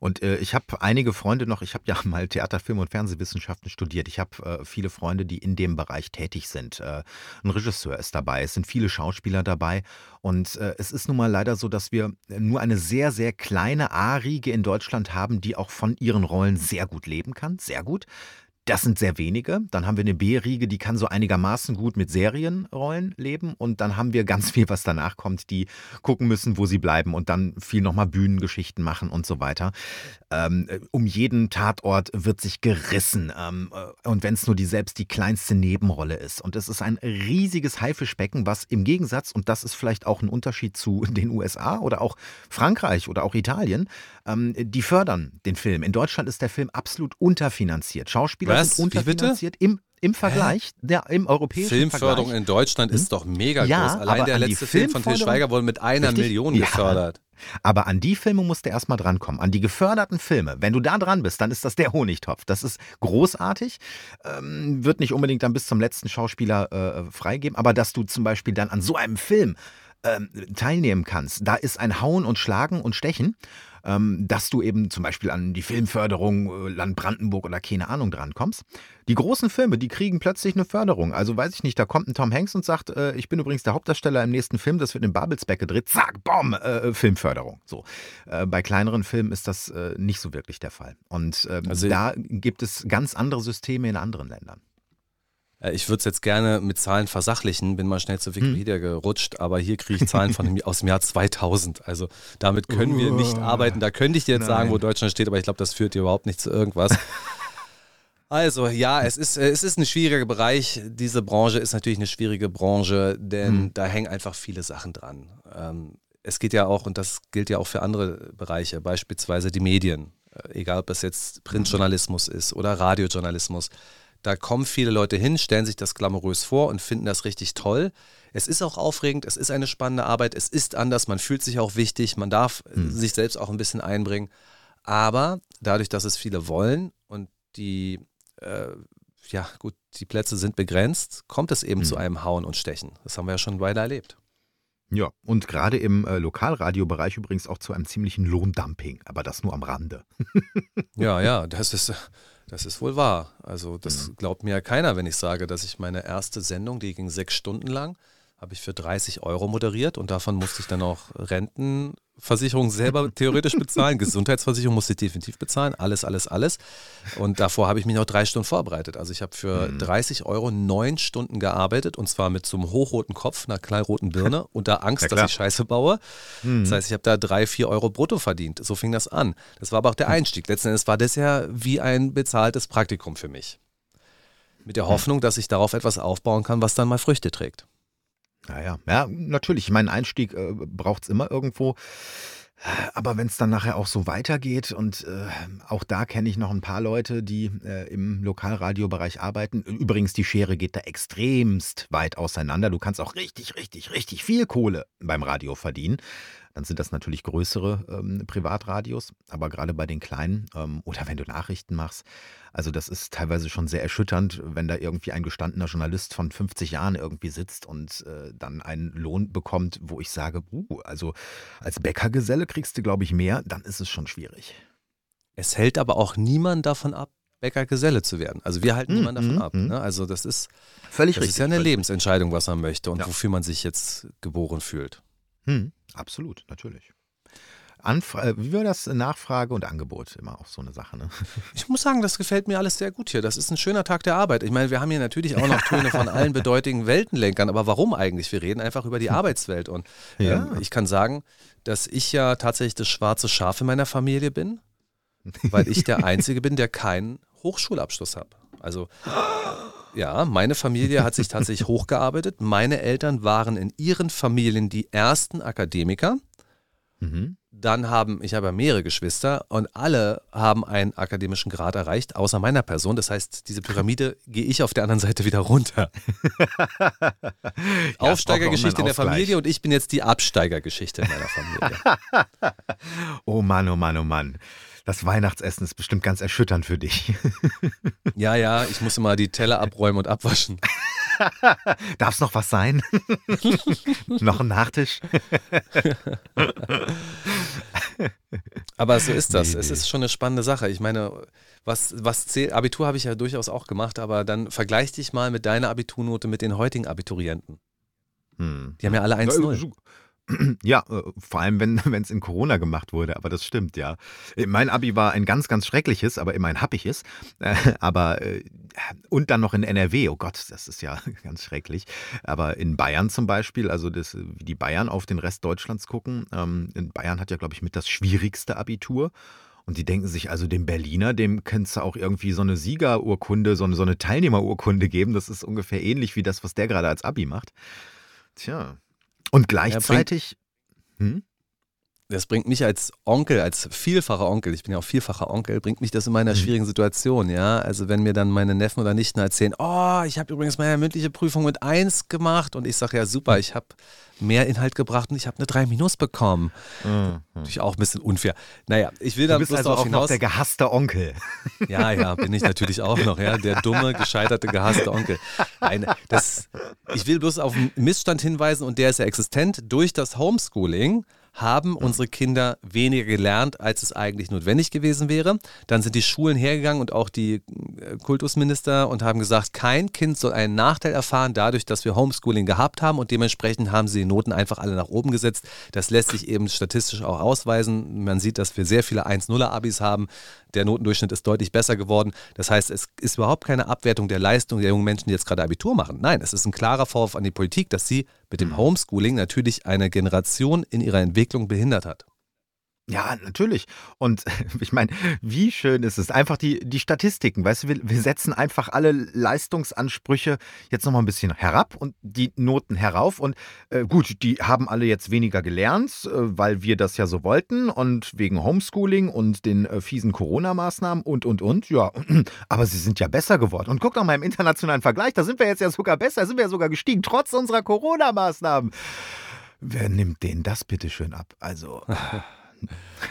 Und äh, ich habe einige Freunde noch, ich habe ja mal Theater, Film und Fernsehwissenschaften studiert. Ich habe äh, viele Freunde, die in dem Bereich tätig sind. Äh, ein Regisseur ist dabei, es sind viele Schauspieler dabei. Und äh, es ist nun mal leider so, dass wir nur eine sehr, sehr kleine A-Riege in Deutschland haben, die auch von ihren Rollen sehr gut leben kann. Sehr gut. Das sind sehr wenige. Dann haben wir eine B-Riege, die kann so einigermaßen gut mit Serienrollen leben. Und dann haben wir ganz viel, was danach kommt, die gucken müssen, wo sie bleiben und dann viel nochmal Bühnengeschichten machen und so weiter. Ähm, um jeden Tatort wird sich gerissen. Ähm, äh, und wenn es nur die selbst die kleinste Nebenrolle ist. Und es ist ein riesiges Haifischbecken, was im Gegensatz, und das ist vielleicht auch ein Unterschied zu den USA oder auch Frankreich oder auch Italien, ähm, die fördern den Film. In Deutschland ist der Film absolut unterfinanziert. Schauspieler was? sind unterfinanziert im, im Vergleich, der, im europäischen Filmförderung Vergleich. in Deutschland hm? ist doch mega ja, groß. Allein der letzte Film von Til Schweiger wurde mit einer richtig? Million gefördert. Ja. Aber an die Filme musst du erstmal drankommen. An die geförderten Filme. Wenn du da dran bist, dann ist das der Honigtopf. Das ist großartig. Ähm, wird nicht unbedingt dann bis zum letzten Schauspieler äh, freigeben. Aber dass du zum Beispiel dann an so einem Film ähm, teilnehmen kannst, da ist ein Hauen und Schlagen und Stechen dass du eben zum Beispiel an die Filmförderung äh, Land Brandenburg oder keine Ahnung drankommst. Die großen Filme, die kriegen plötzlich eine Förderung. Also weiß ich nicht, da kommt ein Tom Hanks und sagt, äh, ich bin übrigens der Hauptdarsteller im nächsten Film, das wird in Babelsberg gedreht, zack, bom, äh, Filmförderung. So. Äh, bei kleineren Filmen ist das äh, nicht so wirklich der Fall. Und ähm, also da gibt es ganz andere Systeme in anderen Ländern. Äh, ich würde es jetzt gerne mit Zahlen versachlichen, bin mal schnell zu Wikipedia hm. gerutscht, aber hier kriege ich Zahlen von, aus dem Jahr 2000. Also damit können wir nicht arbeiten. Da könnte ich dir jetzt Nein. sagen, wo Deutschland steht, aber ich glaube, das führt dir überhaupt nicht zu irgendwas. Also ja, es ist, es ist ein schwieriger Bereich. Diese Branche ist natürlich eine schwierige Branche, denn hm. da hängen einfach viele Sachen dran. Ähm, es geht ja auch, und das gilt ja auch für andere Bereiche, beispielsweise die Medien. Äh, egal, ob das jetzt Printjournalismus ist oder Radiojournalismus. Da kommen viele Leute hin, stellen sich das glamourös vor und finden das richtig toll. Es ist auch aufregend, es ist eine spannende Arbeit, es ist anders, man fühlt sich auch wichtig, man darf hm. sich selbst auch ein bisschen einbringen. Aber dadurch, dass es viele wollen und die, äh, ja gut, die Plätze sind begrenzt, kommt es eben hm. zu einem Hauen und Stechen. Das haben wir ja schon weiter erlebt. Ja, und gerade im äh, Lokalradiobereich übrigens auch zu einem ziemlichen Lohndumping, aber das nur am Rande. ja, ja, das ist, das ist wohl wahr. Also das mhm. glaubt mir ja keiner, wenn ich sage, dass ich meine erste Sendung, die ging sechs Stunden lang, habe ich für 30 Euro moderiert und davon musste ich dann auch Rentenversicherung selber theoretisch bezahlen. Gesundheitsversicherung musste ich definitiv bezahlen. Alles, alles, alles. Und davor habe ich mich noch drei Stunden vorbereitet. Also ich habe für mhm. 30 Euro neun Stunden gearbeitet und zwar mit so einem hochroten Kopf, einer knallroten Birne, unter Angst, ja, dass ich Scheiße baue. Mhm. Das heißt, ich habe da drei, vier Euro brutto verdient. So fing das an. Das war aber auch der hm. Einstieg. Letzten Endes war das ja wie ein bezahltes Praktikum für mich. Mit der hm. Hoffnung, dass ich darauf etwas aufbauen kann, was dann mal Früchte trägt. Naja, ja, natürlich. Meinen Einstieg äh, braucht es immer irgendwo. Aber wenn es dann nachher auch so weitergeht und äh, auch da kenne ich noch ein paar Leute, die äh, im Lokalradiobereich arbeiten. Übrigens, die Schere geht da extremst weit auseinander. Du kannst auch richtig, richtig, richtig viel Kohle beim Radio verdienen dann sind das natürlich größere ähm, Privatradios, aber gerade bei den kleinen ähm, oder wenn du Nachrichten machst, also das ist teilweise schon sehr erschütternd, wenn da irgendwie ein gestandener Journalist von 50 Jahren irgendwie sitzt und äh, dann einen Lohn bekommt, wo ich sage, uh, also als Bäckergeselle kriegst du, glaube ich, mehr, dann ist es schon schwierig. Es hält aber auch niemand davon ab, Bäckergeselle zu werden. Also wir halten mm, niemanden davon mm, ab. Mm. Ne? Also das ist völlig das richtig. ist ja eine Lebensentscheidung, was man möchte und ja. wofür man sich jetzt geboren fühlt. Hm, absolut, natürlich. Anfra äh, wie war das? Nachfrage und Angebot, immer auch so eine Sache. Ne? Ich muss sagen, das gefällt mir alles sehr gut hier. Das ist ein schöner Tag der Arbeit. Ich meine, wir haben hier natürlich auch noch Töne von allen bedeutigen Weltenlenkern, aber warum eigentlich? Wir reden einfach über die Arbeitswelt. Und ja. ähm, ich kann sagen, dass ich ja tatsächlich das schwarze Schaf in meiner Familie bin, weil ich der Einzige bin, der keinen Hochschulabschluss hat. Also ja, meine Familie hat sich tatsächlich hochgearbeitet. Meine Eltern waren in ihren Familien die ersten Akademiker. Mhm. dann haben, ich habe mehrere Geschwister und alle haben einen akademischen Grad erreicht, außer meiner Person. Das heißt, diese Pyramide gehe ich auf der anderen Seite wieder runter. ja, Aufsteigergeschichte in der Familie und ich bin jetzt die Absteigergeschichte in meiner Familie. oh Mann, oh Mann, oh Mann. Das Weihnachtsessen ist bestimmt ganz erschütternd für dich. ja, ja, ich muss immer die Teller abräumen und abwaschen. Darf es noch was sein? noch ein Nachtisch? Aber so ist das. Nee, es ist schon eine spannende Sache. Ich meine, was, was zählt, Abitur habe ich ja durchaus auch gemacht, aber dann vergleich dich mal mit deiner Abiturnote mit den heutigen Abiturienten. Hm. Die haben ja alle 1-0. Ja, äh, vor allem, wenn es in Corona gemacht wurde, aber das stimmt, ja. Äh, mein Abi war ein ganz, ganz schreckliches, aber immerhin happiges. Äh, aber, und dann noch in NRW, oh Gott, das ist ja ganz schrecklich. Aber in Bayern zum Beispiel, also das, wie die Bayern auf den Rest Deutschlands gucken, ähm, in Bayern hat ja, glaube ich, mit das schwierigste Abitur. Und die denken sich, also dem Berliner, dem kannst du auch irgendwie so eine Siegerurkunde, so eine, so eine Teilnehmerurkunde geben. Das ist ungefähr ähnlich wie das, was der gerade als Abi macht. Tja, und gleichzeitig. Hm? Das bringt mich als Onkel, als vielfacher Onkel, ich bin ja auch vielfacher Onkel, bringt mich das in einer mhm. schwierigen Situation, ja. Also wenn mir dann meine Neffen oder Nichten erzählen, oh, ich habe übrigens meine mündliche Prüfung mit 1 gemacht und ich sage, ja super, ich habe mehr Inhalt gebracht und ich habe eine 3 Minus bekommen. Mhm. Natürlich auch ein bisschen unfair. Naja, ich will dann du bist also auch hinaus. noch der gehasste Onkel. Ja, ja, bin ich natürlich auch noch, ja. Der dumme, gescheiterte, gehasste Onkel. Eine, das, ich will bloß auf einen Missstand hinweisen und der ist ja existent. Durch das Homeschooling haben unsere Kinder weniger gelernt, als es eigentlich notwendig gewesen wäre. Dann sind die Schulen hergegangen und auch die äh, Kultusminister und haben gesagt, kein Kind soll einen Nachteil erfahren dadurch, dass wir Homeschooling gehabt haben und dementsprechend haben sie die Noten einfach alle nach oben gesetzt. Das lässt sich eben statistisch auch ausweisen. Man sieht, dass wir sehr viele 1-0er-Abis haben. Der Notendurchschnitt ist deutlich besser geworden. Das heißt, es ist überhaupt keine Abwertung der Leistung der jungen Menschen, die jetzt gerade Abitur machen. Nein, es ist ein klarer Vorwurf an die Politik, dass sie mit dem Homeschooling natürlich eine Generation in ihrer Entwicklung behindert hat. Ja, natürlich. Und ich meine, wie schön ist es? Einfach die, die Statistiken, weißt du, wir, wir setzen einfach alle Leistungsansprüche jetzt nochmal ein bisschen herab und die Noten herauf. Und äh, gut, die haben alle jetzt weniger gelernt, äh, weil wir das ja so wollten und wegen Homeschooling und den äh, fiesen Corona-Maßnahmen und, und, und. Ja, aber sie sind ja besser geworden. Und guck doch mal im internationalen Vergleich, da sind wir jetzt ja sogar besser, sind wir ja sogar gestiegen, trotz unserer Corona-Maßnahmen. Wer nimmt denen das bitte schön ab? Also.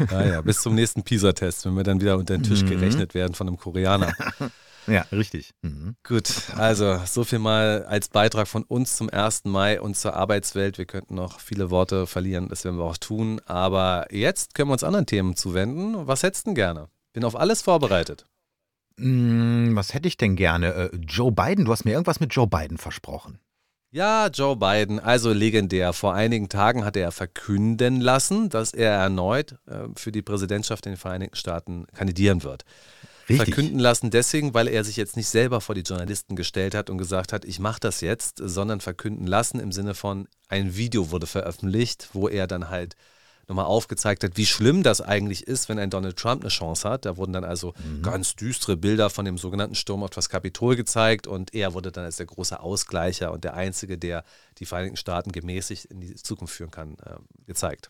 Naja, bis zum nächsten PISA-Test, wenn wir dann wieder unter den Tisch mhm. gerechnet werden von einem Koreaner. Ja, richtig. Mhm. Gut, also so viel mal als Beitrag von uns zum 1. Mai und zur Arbeitswelt. Wir könnten noch viele Worte verlieren, das werden wir auch tun. Aber jetzt können wir uns anderen Themen zuwenden. Was hättest du denn gerne? Bin auf alles vorbereitet. Mm, was hätte ich denn gerne? Äh, Joe Biden, du hast mir irgendwas mit Joe Biden versprochen. Ja, Joe Biden, also legendär. Vor einigen Tagen hat er verkünden lassen, dass er erneut äh, für die Präsidentschaft in den Vereinigten Staaten kandidieren wird. Richtig. Verkünden lassen deswegen, weil er sich jetzt nicht selber vor die Journalisten gestellt hat und gesagt hat, ich mache das jetzt, sondern verkünden lassen im Sinne von, ein Video wurde veröffentlicht, wo er dann halt nochmal aufgezeigt hat, wie schlimm das eigentlich ist, wenn ein Donald Trump eine Chance hat. Da wurden dann also mhm. ganz düstere Bilder von dem sogenannten Sturm auf das Kapitol gezeigt und er wurde dann als der große Ausgleicher und der Einzige, der die Vereinigten Staaten gemäßigt in die Zukunft führen kann, äh, gezeigt.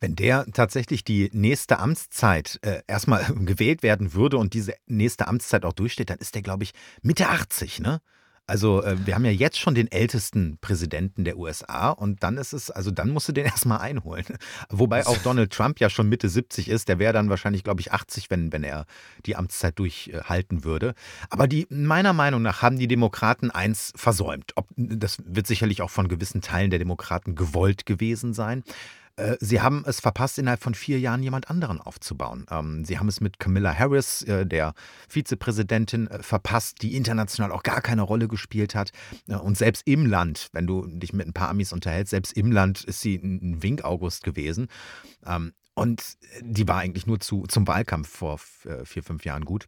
Wenn der tatsächlich die nächste Amtszeit äh, erstmal gewählt werden würde und diese nächste Amtszeit auch durchsteht, dann ist der, glaube ich, Mitte 80, ne? Also äh, wir haben ja jetzt schon den ältesten Präsidenten der USA und dann ist es, also dann musst du den erstmal einholen. Wobei auch Donald Trump ja schon Mitte 70 ist, der wäre dann wahrscheinlich, glaube ich, 80, wenn, wenn er die Amtszeit durchhalten würde. Aber die, meiner Meinung nach haben die Demokraten eins versäumt. Ob, das wird sicherlich auch von gewissen Teilen der Demokraten gewollt gewesen sein. Äh, sie haben es verpasst, innerhalb von vier Jahren jemand anderen aufzubauen. Ähm, sie haben es mit Camilla Harris, äh, der Vizepräsidentin, äh, verpasst, die international auch gar keine Rolle gespielt hat. Und selbst im Land, wenn du dich mit ein paar Amis unterhältst, selbst im Land ist sie ein Wink-August gewesen. Ähm, und die war eigentlich nur zu, zum Wahlkampf vor vier, fünf Jahren gut.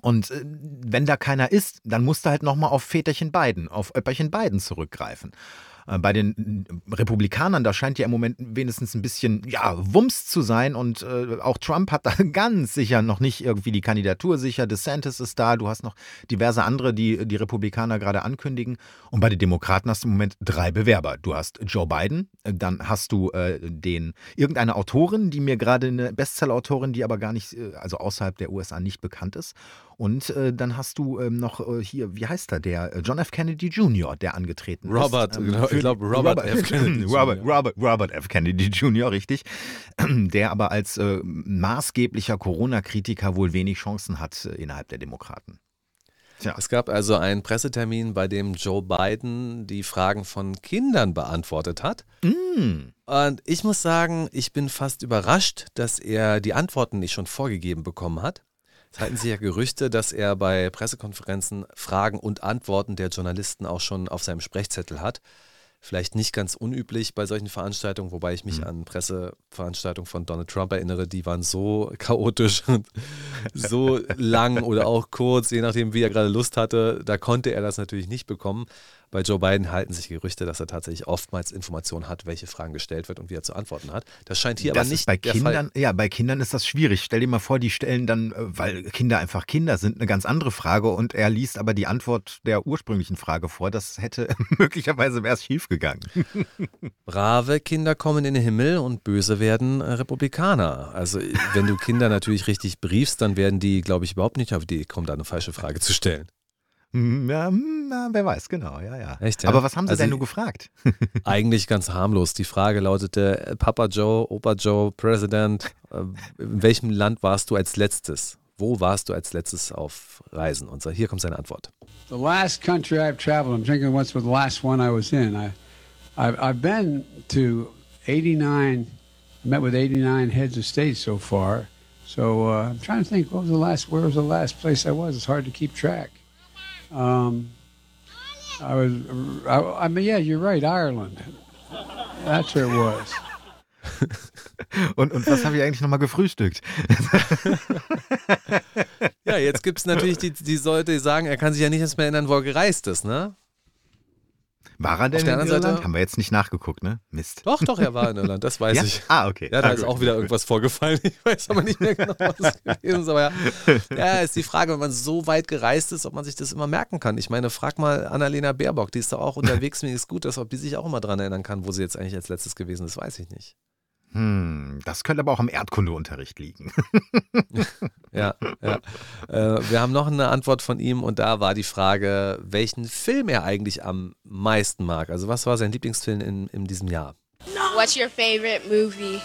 Und wenn da keiner ist, dann musst du halt nochmal auf Väterchen Biden, auf Öpperchen Biden zurückgreifen. Äh, bei den Republikanern, da scheint ja im Moment wenigstens ein bisschen, ja, Wumms zu sein. Und äh, auch Trump hat da ganz sicher noch nicht irgendwie die Kandidatur sicher. DeSantis ist da. Du hast noch diverse andere, die die Republikaner gerade ankündigen. Und bei den Demokraten hast du im Moment drei Bewerber. Du hast Joe Biden, äh, dann hast du äh, den, irgendeine Autorin, die mir gerade eine Bestseller-Autorin, die aber gar nicht, äh, also außerhalb der USA nicht bekannt ist. Und äh, dann hast du ähm, noch äh, hier, wie heißt er, der John F. Kennedy Jr., der angetreten Robert, ist. Ähm, genau, ich glaube Robert, Robert, F. Kennedy Robert, Robert, Robert, F. Kennedy Jr., richtig. Der aber als äh, maßgeblicher Corona-Kritiker wohl wenig Chancen hat äh, innerhalb der Demokraten. Tja. Es gab also einen Pressetermin, bei dem Joe Biden die Fragen von Kindern beantwortet hat. Mm. Und ich muss sagen, ich bin fast überrascht, dass er die Antworten nicht schon vorgegeben bekommen hat. Es halten sich ja Gerüchte, dass er bei Pressekonferenzen Fragen und Antworten der Journalisten auch schon auf seinem Sprechzettel hat. Vielleicht nicht ganz unüblich bei solchen Veranstaltungen, wobei ich mich mhm. an Presseveranstaltungen von Donald Trump erinnere, die waren so chaotisch und so lang oder auch kurz, je nachdem, wie er gerade Lust hatte. Da konnte er das natürlich nicht bekommen. Bei Joe Biden halten sich Gerüchte, dass er tatsächlich oftmals Informationen hat, welche Fragen gestellt wird und wie er zu antworten hat. Das scheint hier das aber nicht bei Kindern, Fall. Ja, bei Kindern ist das schwierig. Stell dir mal vor, die stellen dann, äh, weil Kinder einfach Kinder sind, eine ganz andere Frage und er liest aber die Antwort der ursprünglichen Frage vor. Das hätte möglicherweise wäre es schiefgegangen. Brave Kinder kommen in den Himmel und böse werden äh, Republikaner. Also wenn du Kinder natürlich richtig briefst, dann werden die, glaube ich, überhaupt nicht auf die Idee kommen, da eine falsche Frage zu stellen. Hm, ja, hm, wer weiß, genau, ja, ja. Echt, ja? Aber was haben Sie also, denn nur gefragt? eigentlich ganz harmlos. Die Frage lautete: äh, Papa Joe, Opa Joe, President, äh, in welchem Land warst du als letztes? Wo warst du als letztes auf Reisen? Und so, hier kommt seine Antwort. The last country I've traveled, I'm thinking what's the last one I was in. I, I've, I've been to 89, met with 89 heads of state so far. So uh, I'm trying to think, what was the last, where was the last place I was? It's hard to keep track. Um, I was, I, I, mean, yeah, you're right, Ireland. That's where it was. und, und was habe ich eigentlich nochmal gefrühstückt? ja, jetzt gibt es natürlich die, die Leute, die sagen, er kann sich ja nicht mehr erinnern, wo er gereist ist, ne? War er denn in Irland? Seite, Haben wir jetzt nicht nachgeguckt, ne? Mist. Doch, doch, er war in Irland, das weiß ja? ich. Ah, okay. Ja, da ah, ist auch wieder irgendwas vorgefallen. Ich weiß aber nicht mehr genau, was es gewesen ist. Aber ja, ja, ist die Frage, wenn man so weit gereist ist, ob man sich das immer merken kann. Ich meine, frag mal Annalena Baerbock, die ist da auch unterwegs, mir ist gut, dass ob die sich auch immer daran erinnern kann, wo sie jetzt eigentlich als letztes gewesen ist, weiß ich nicht. Hm, das könnte aber auch im Erdkundeunterricht liegen. ja, ja. Äh, wir haben noch eine Antwort von ihm und da war die Frage, welchen Film er eigentlich am meisten mag. Also was war sein Lieblingsfilm in, in diesem Jahr? What's your favorite movie?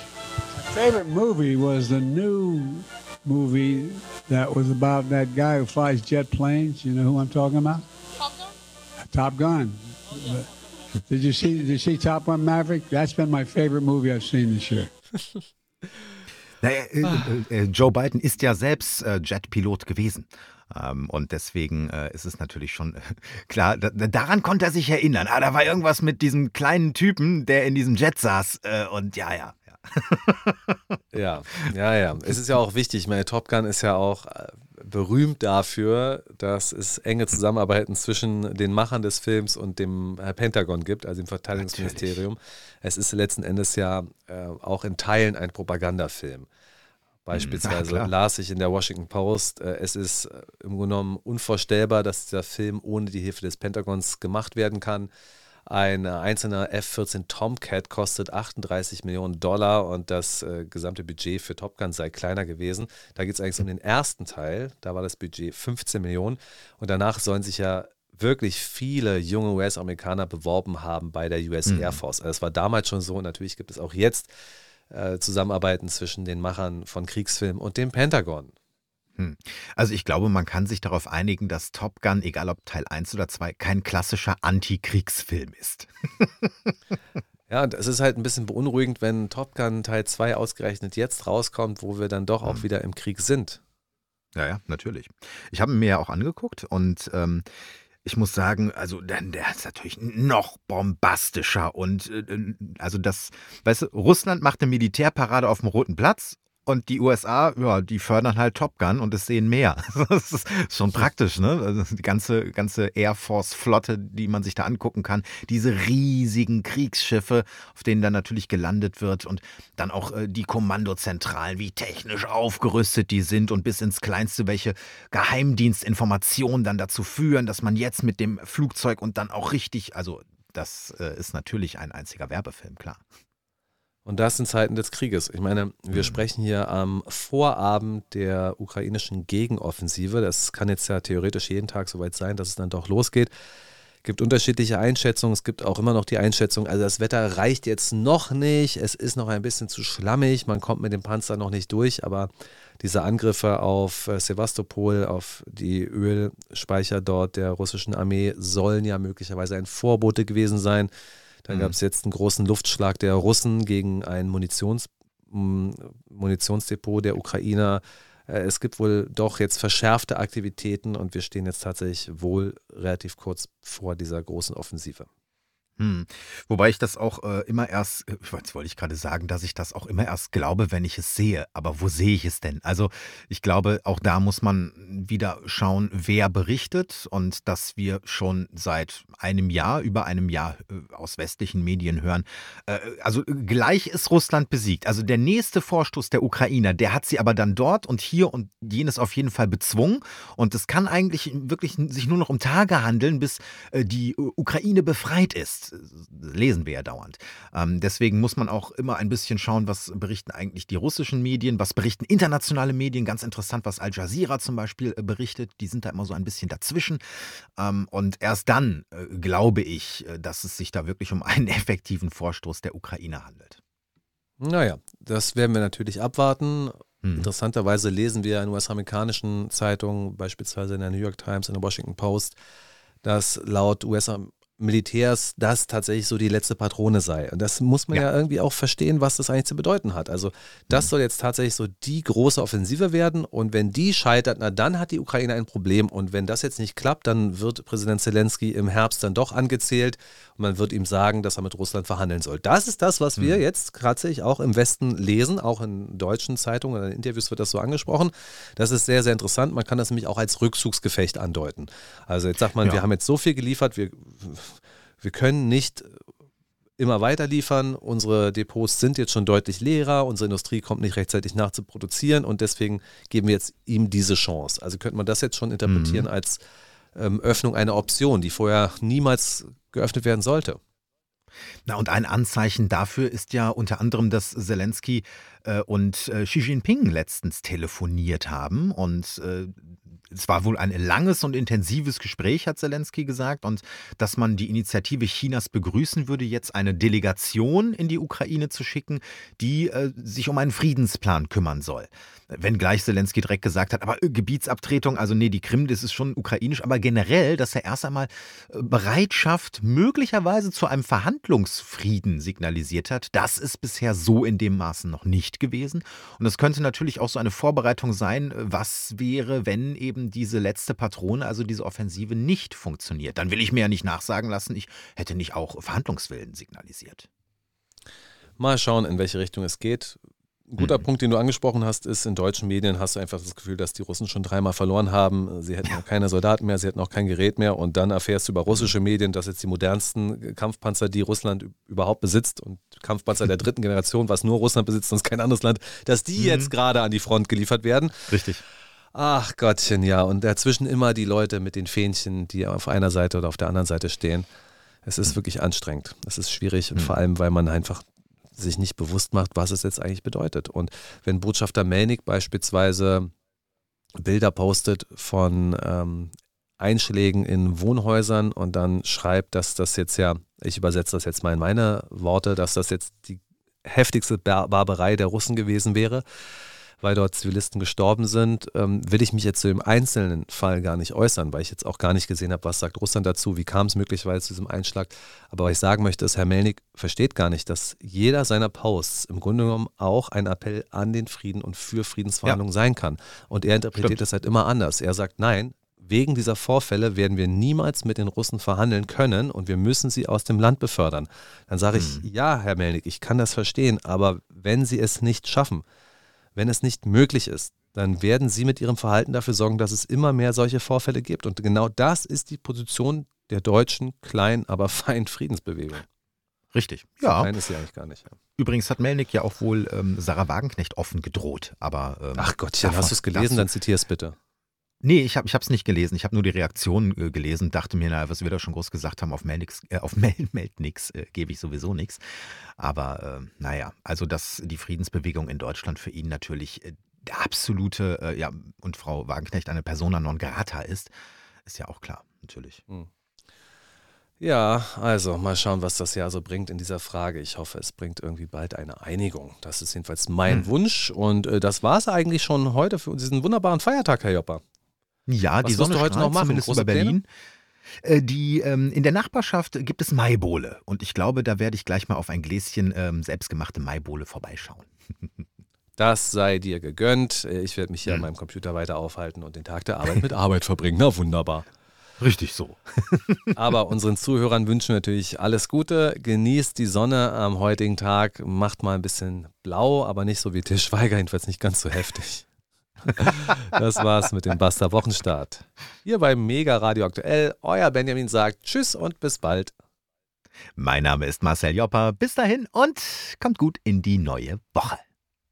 My favorite movie was the new movie that was about that guy who flies jet planes. You know who I'm talking about? Top Gun. Top Gun. Did you see? Did you see Top Gun Maverick? That's been my favorite movie I've seen this year. Naja, äh, äh, Joe Biden ist ja selbst äh, Jetpilot gewesen. Ähm, und deswegen äh, ist es natürlich schon äh, klar, da, daran konnte er sich erinnern. Ah, da war irgendwas mit diesem kleinen Typen, der in diesem Jet saß. Äh, und ja, ja. ja, ja, ja. Es ist ja auch wichtig. Meine Top Gun ist ja auch berühmt dafür, dass es enge Zusammenarbeiten zwischen den Machern des Films und dem Pentagon gibt, also dem Verteidigungsministerium. Natürlich. Es ist letzten Endes ja äh, auch in Teilen ein Propagandafilm. Beispielsweise ja, las ich in der Washington Post, äh, es ist äh, im Grunde genommen unvorstellbar, dass dieser Film ohne die Hilfe des Pentagons gemacht werden kann. Ein einzelner F-14 Tomcat kostet 38 Millionen Dollar und das äh, gesamte Budget für Top Gun sei kleiner gewesen. Da geht es eigentlich um den ersten Teil, da war das Budget 15 Millionen und danach sollen sich ja wirklich viele junge US-Amerikaner beworben haben bei der US mhm. Air Force. Also das war damals schon so und natürlich gibt es auch jetzt äh, Zusammenarbeiten zwischen den Machern von Kriegsfilmen und dem Pentagon. Hm. Also ich glaube, man kann sich darauf einigen, dass Top Gun, egal ob Teil 1 oder 2, kein klassischer Antikriegsfilm ist. ja, und es ist halt ein bisschen beunruhigend, wenn Top Gun Teil 2 ausgerechnet jetzt rauskommt, wo wir dann doch auch hm. wieder im Krieg sind. Ja, ja, natürlich. Ich habe ihn mir ja auch angeguckt und ähm, ich muss sagen, also der, der ist natürlich noch bombastischer und äh, also das, weißt du, Russland macht eine Militärparade auf dem Roten Platz und die USA, ja, die fördern halt Top Gun und es sehen mehr. Das ist schon praktisch, ne? Also die ganze, ganze Air Force-Flotte, die man sich da angucken kann, diese riesigen Kriegsschiffe, auf denen dann natürlich gelandet wird und dann auch äh, die Kommandozentralen, wie technisch aufgerüstet die sind und bis ins Kleinste, welche Geheimdienstinformationen dann dazu führen, dass man jetzt mit dem Flugzeug und dann auch richtig, also das äh, ist natürlich ein einziger Werbefilm, klar. Und das in Zeiten des Krieges. Ich meine, wir mhm. sprechen hier am Vorabend der ukrainischen Gegenoffensive. Das kann jetzt ja theoretisch jeden Tag soweit sein, dass es dann doch losgeht. Es gibt unterschiedliche Einschätzungen. Es gibt auch immer noch die Einschätzung, also das Wetter reicht jetzt noch nicht. Es ist noch ein bisschen zu schlammig. Man kommt mit dem Panzer noch nicht durch. Aber diese Angriffe auf äh, Sevastopol, auf die Ölspeicher dort der russischen Armee, sollen ja möglicherweise ein Vorbote gewesen sein da mhm. gab es jetzt einen großen Luftschlag der Russen gegen ein Munitions, Munitionsdepot der Ukrainer. Äh, es gibt wohl doch jetzt verschärfte Aktivitäten und wir stehen jetzt tatsächlich wohl relativ kurz vor dieser großen Offensive. Hm. Wobei ich das auch äh, immer erst, jetzt wollte ich gerade sagen, dass ich das auch immer erst glaube, wenn ich es sehe. Aber wo sehe ich es denn? Also ich glaube, auch da muss man wieder schauen, wer berichtet und dass wir schon seit einem Jahr, über einem Jahr äh, aus westlichen Medien hören. Äh, also gleich ist Russland besiegt. Also der nächste Vorstoß der Ukrainer, der hat sie aber dann dort und hier und jenes auf jeden Fall bezwungen. Und es kann eigentlich wirklich sich nur noch um Tage handeln, bis äh, die Ukraine befreit ist lesen wir ja dauernd. Ähm, deswegen muss man auch immer ein bisschen schauen, was berichten eigentlich die russischen Medien, was berichten internationale Medien. Ganz interessant, was Al Jazeera zum Beispiel äh, berichtet. Die sind da immer so ein bisschen dazwischen. Ähm, und erst dann äh, glaube ich, äh, dass es sich da wirklich um einen effektiven Vorstoß der Ukraine handelt. Naja, das werden wir natürlich abwarten. Hm. Interessanterweise lesen wir in US-amerikanischen Zeitungen, beispielsweise in der New York Times, in der Washington Post, dass laut US Militärs das tatsächlich so die letzte Patrone sei. Und das muss man ja. ja, irgendwie auch verstehen, was das eigentlich zu bedeuten hat. Also das mhm. soll jetzt tatsächlich so die große Offensive werden. Und wenn die scheitert, na dann hat die Ukraine ein Problem. Und wenn das jetzt nicht klappt, dann wird Präsident Zelensky im Herbst dann doch angezählt und man wird ihm sagen, dass er mit Russland verhandeln soll. Das ist das, was wir mhm. jetzt tatsächlich auch im Westen lesen. Auch in deutschen Zeitungen, in Interviews wird das so angesprochen. Das ist sehr, sehr interessant. Man kann das nämlich auch als Rückzugsgefecht andeuten. Also jetzt sagt man, ja. wir haben jetzt so viel geliefert, wir wir können nicht immer weiter liefern. Unsere Depots sind jetzt schon deutlich leerer. Unsere Industrie kommt nicht rechtzeitig nach zu produzieren und deswegen geben wir jetzt ihm diese Chance. Also könnte man das jetzt schon interpretieren mhm. als ähm, Öffnung einer Option, die vorher niemals geöffnet werden sollte. Na, und ein Anzeichen dafür ist ja unter anderem, dass Zelensky äh, und äh, Xi Jinping letztens telefoniert haben. Und äh, es war wohl ein langes und intensives Gespräch, hat Zelensky gesagt, und dass man die Initiative Chinas begrüßen würde, jetzt eine Delegation in die Ukraine zu schicken, die äh, sich um einen Friedensplan kümmern soll. Wenngleich Zelensky direkt gesagt hat, aber äh, Gebietsabtretung, also nee, die Krim, das ist schon ukrainisch, aber generell, dass er erst einmal äh, Bereitschaft möglicherweise zu einem Verhandlungsfrieden signalisiert hat, das ist bisher so in dem Maßen noch nicht gewesen. Und das könnte natürlich auch so eine Vorbereitung sein, äh, was wäre, wenn eben diese letzte Patrone, also diese Offensive nicht funktioniert. Dann will ich mir ja nicht nachsagen lassen, ich hätte nicht auch Verhandlungswillen signalisiert. Mal schauen, in welche Richtung es geht. Ein guter mhm. Punkt, den du angesprochen hast, ist, in deutschen Medien hast du einfach das Gefühl, dass die Russen schon dreimal verloren haben. Sie hätten auch keine Soldaten mehr, sie hätten auch kein Gerät mehr. Und dann erfährst du über russische Medien, dass jetzt die modernsten Kampfpanzer, die Russland überhaupt besitzt und Kampfpanzer der dritten Generation, was nur Russland besitzt und kein anderes Land, dass die mhm. jetzt gerade an die Front geliefert werden. Richtig. Ach Gottchen, ja. Und dazwischen immer die Leute mit den Fähnchen, die auf einer Seite oder auf der anderen Seite stehen. Es ist mhm. wirklich anstrengend. Es ist schwierig und mhm. vor allem, weil man einfach sich nicht bewusst macht, was es jetzt eigentlich bedeutet. Und wenn Botschafter Melnik beispielsweise Bilder postet von ähm, Einschlägen in Wohnhäusern und dann schreibt, dass das jetzt ja, ich übersetze das jetzt mal in meine Worte, dass das jetzt die heftigste Barbarei der Russen gewesen wäre, weil dort Zivilisten gestorben sind, ähm, will ich mich jetzt zu dem einzelnen Fall gar nicht äußern, weil ich jetzt auch gar nicht gesehen habe, was sagt Russland dazu, wie kam es möglicherweise zu diesem Einschlag. Aber was ich sagen möchte, ist, Herr Melnik versteht gar nicht, dass jeder seiner Posts im Grunde genommen auch ein Appell an den Frieden und für Friedensverhandlungen ja. sein kann. Und er interpretiert Stimmt. das halt immer anders. Er sagt, nein, wegen dieser Vorfälle werden wir niemals mit den Russen verhandeln können und wir müssen sie aus dem Land befördern. Dann sage ich, hm. ja, Herr Melnik, ich kann das verstehen, aber wenn sie es nicht schaffen, wenn es nicht möglich ist, dann werden Sie mit Ihrem Verhalten dafür sorgen, dass es immer mehr solche Vorfälle gibt. Und genau das ist die Position der deutschen kleinen, aber feinen Friedensbewegung. Richtig. Ja. Nein, ist sie eigentlich gar nicht. Ja. Übrigens hat Melnick ja auch wohl ähm, Sarah Wagenknecht offen gedroht. Aber, ähm, Ach Gott, ja, hast du es gelesen? Dann zitier es bitte. Nee, ich habe es nicht gelesen. Ich habe nur die Reaktion äh, gelesen, dachte mir, naja, was wir da schon groß gesagt haben, auf Melnix, äh, auf Mel, Meld nix, äh, gebe ich sowieso nichts. Aber äh, naja, also dass die Friedensbewegung in Deutschland für ihn natürlich äh, der absolute, äh, ja, und Frau Wagenknecht eine Persona non grata ist, ist ja auch klar, natürlich. Hm. Ja, also mal schauen, was das Jahr so bringt in dieser Frage. Ich hoffe, es bringt irgendwie bald eine Einigung. Das ist jedenfalls mein hm. Wunsch. Und äh, das war es eigentlich schon heute für diesen wunderbaren Feiertag, Herr Jopper. Ja, Was die Sonne heute noch machen, zumindest über Berlin. Äh, die, ähm, in der Nachbarschaft gibt es Maibohle und ich glaube, da werde ich gleich mal auf ein Gläschen ähm, selbstgemachte Maibohle vorbeischauen. Das sei dir gegönnt. Ich werde mich hier hm. an meinem Computer weiter aufhalten und den Tag der Arbeit mit Arbeit verbringen. Na wunderbar. Richtig so. Aber unseren Zuhörern wünschen wir natürlich alles Gute. Genießt die Sonne am heutigen Tag. Macht mal ein bisschen blau, aber nicht so wie Til Schweiger, jedenfalls nicht ganz so heftig. Das war's mit dem Basta Wochenstart. Hier beim Mega Radio Aktuell. Euer Benjamin sagt Tschüss und bis bald. Mein Name ist Marcel Jopper. Bis dahin und kommt gut in die neue Woche.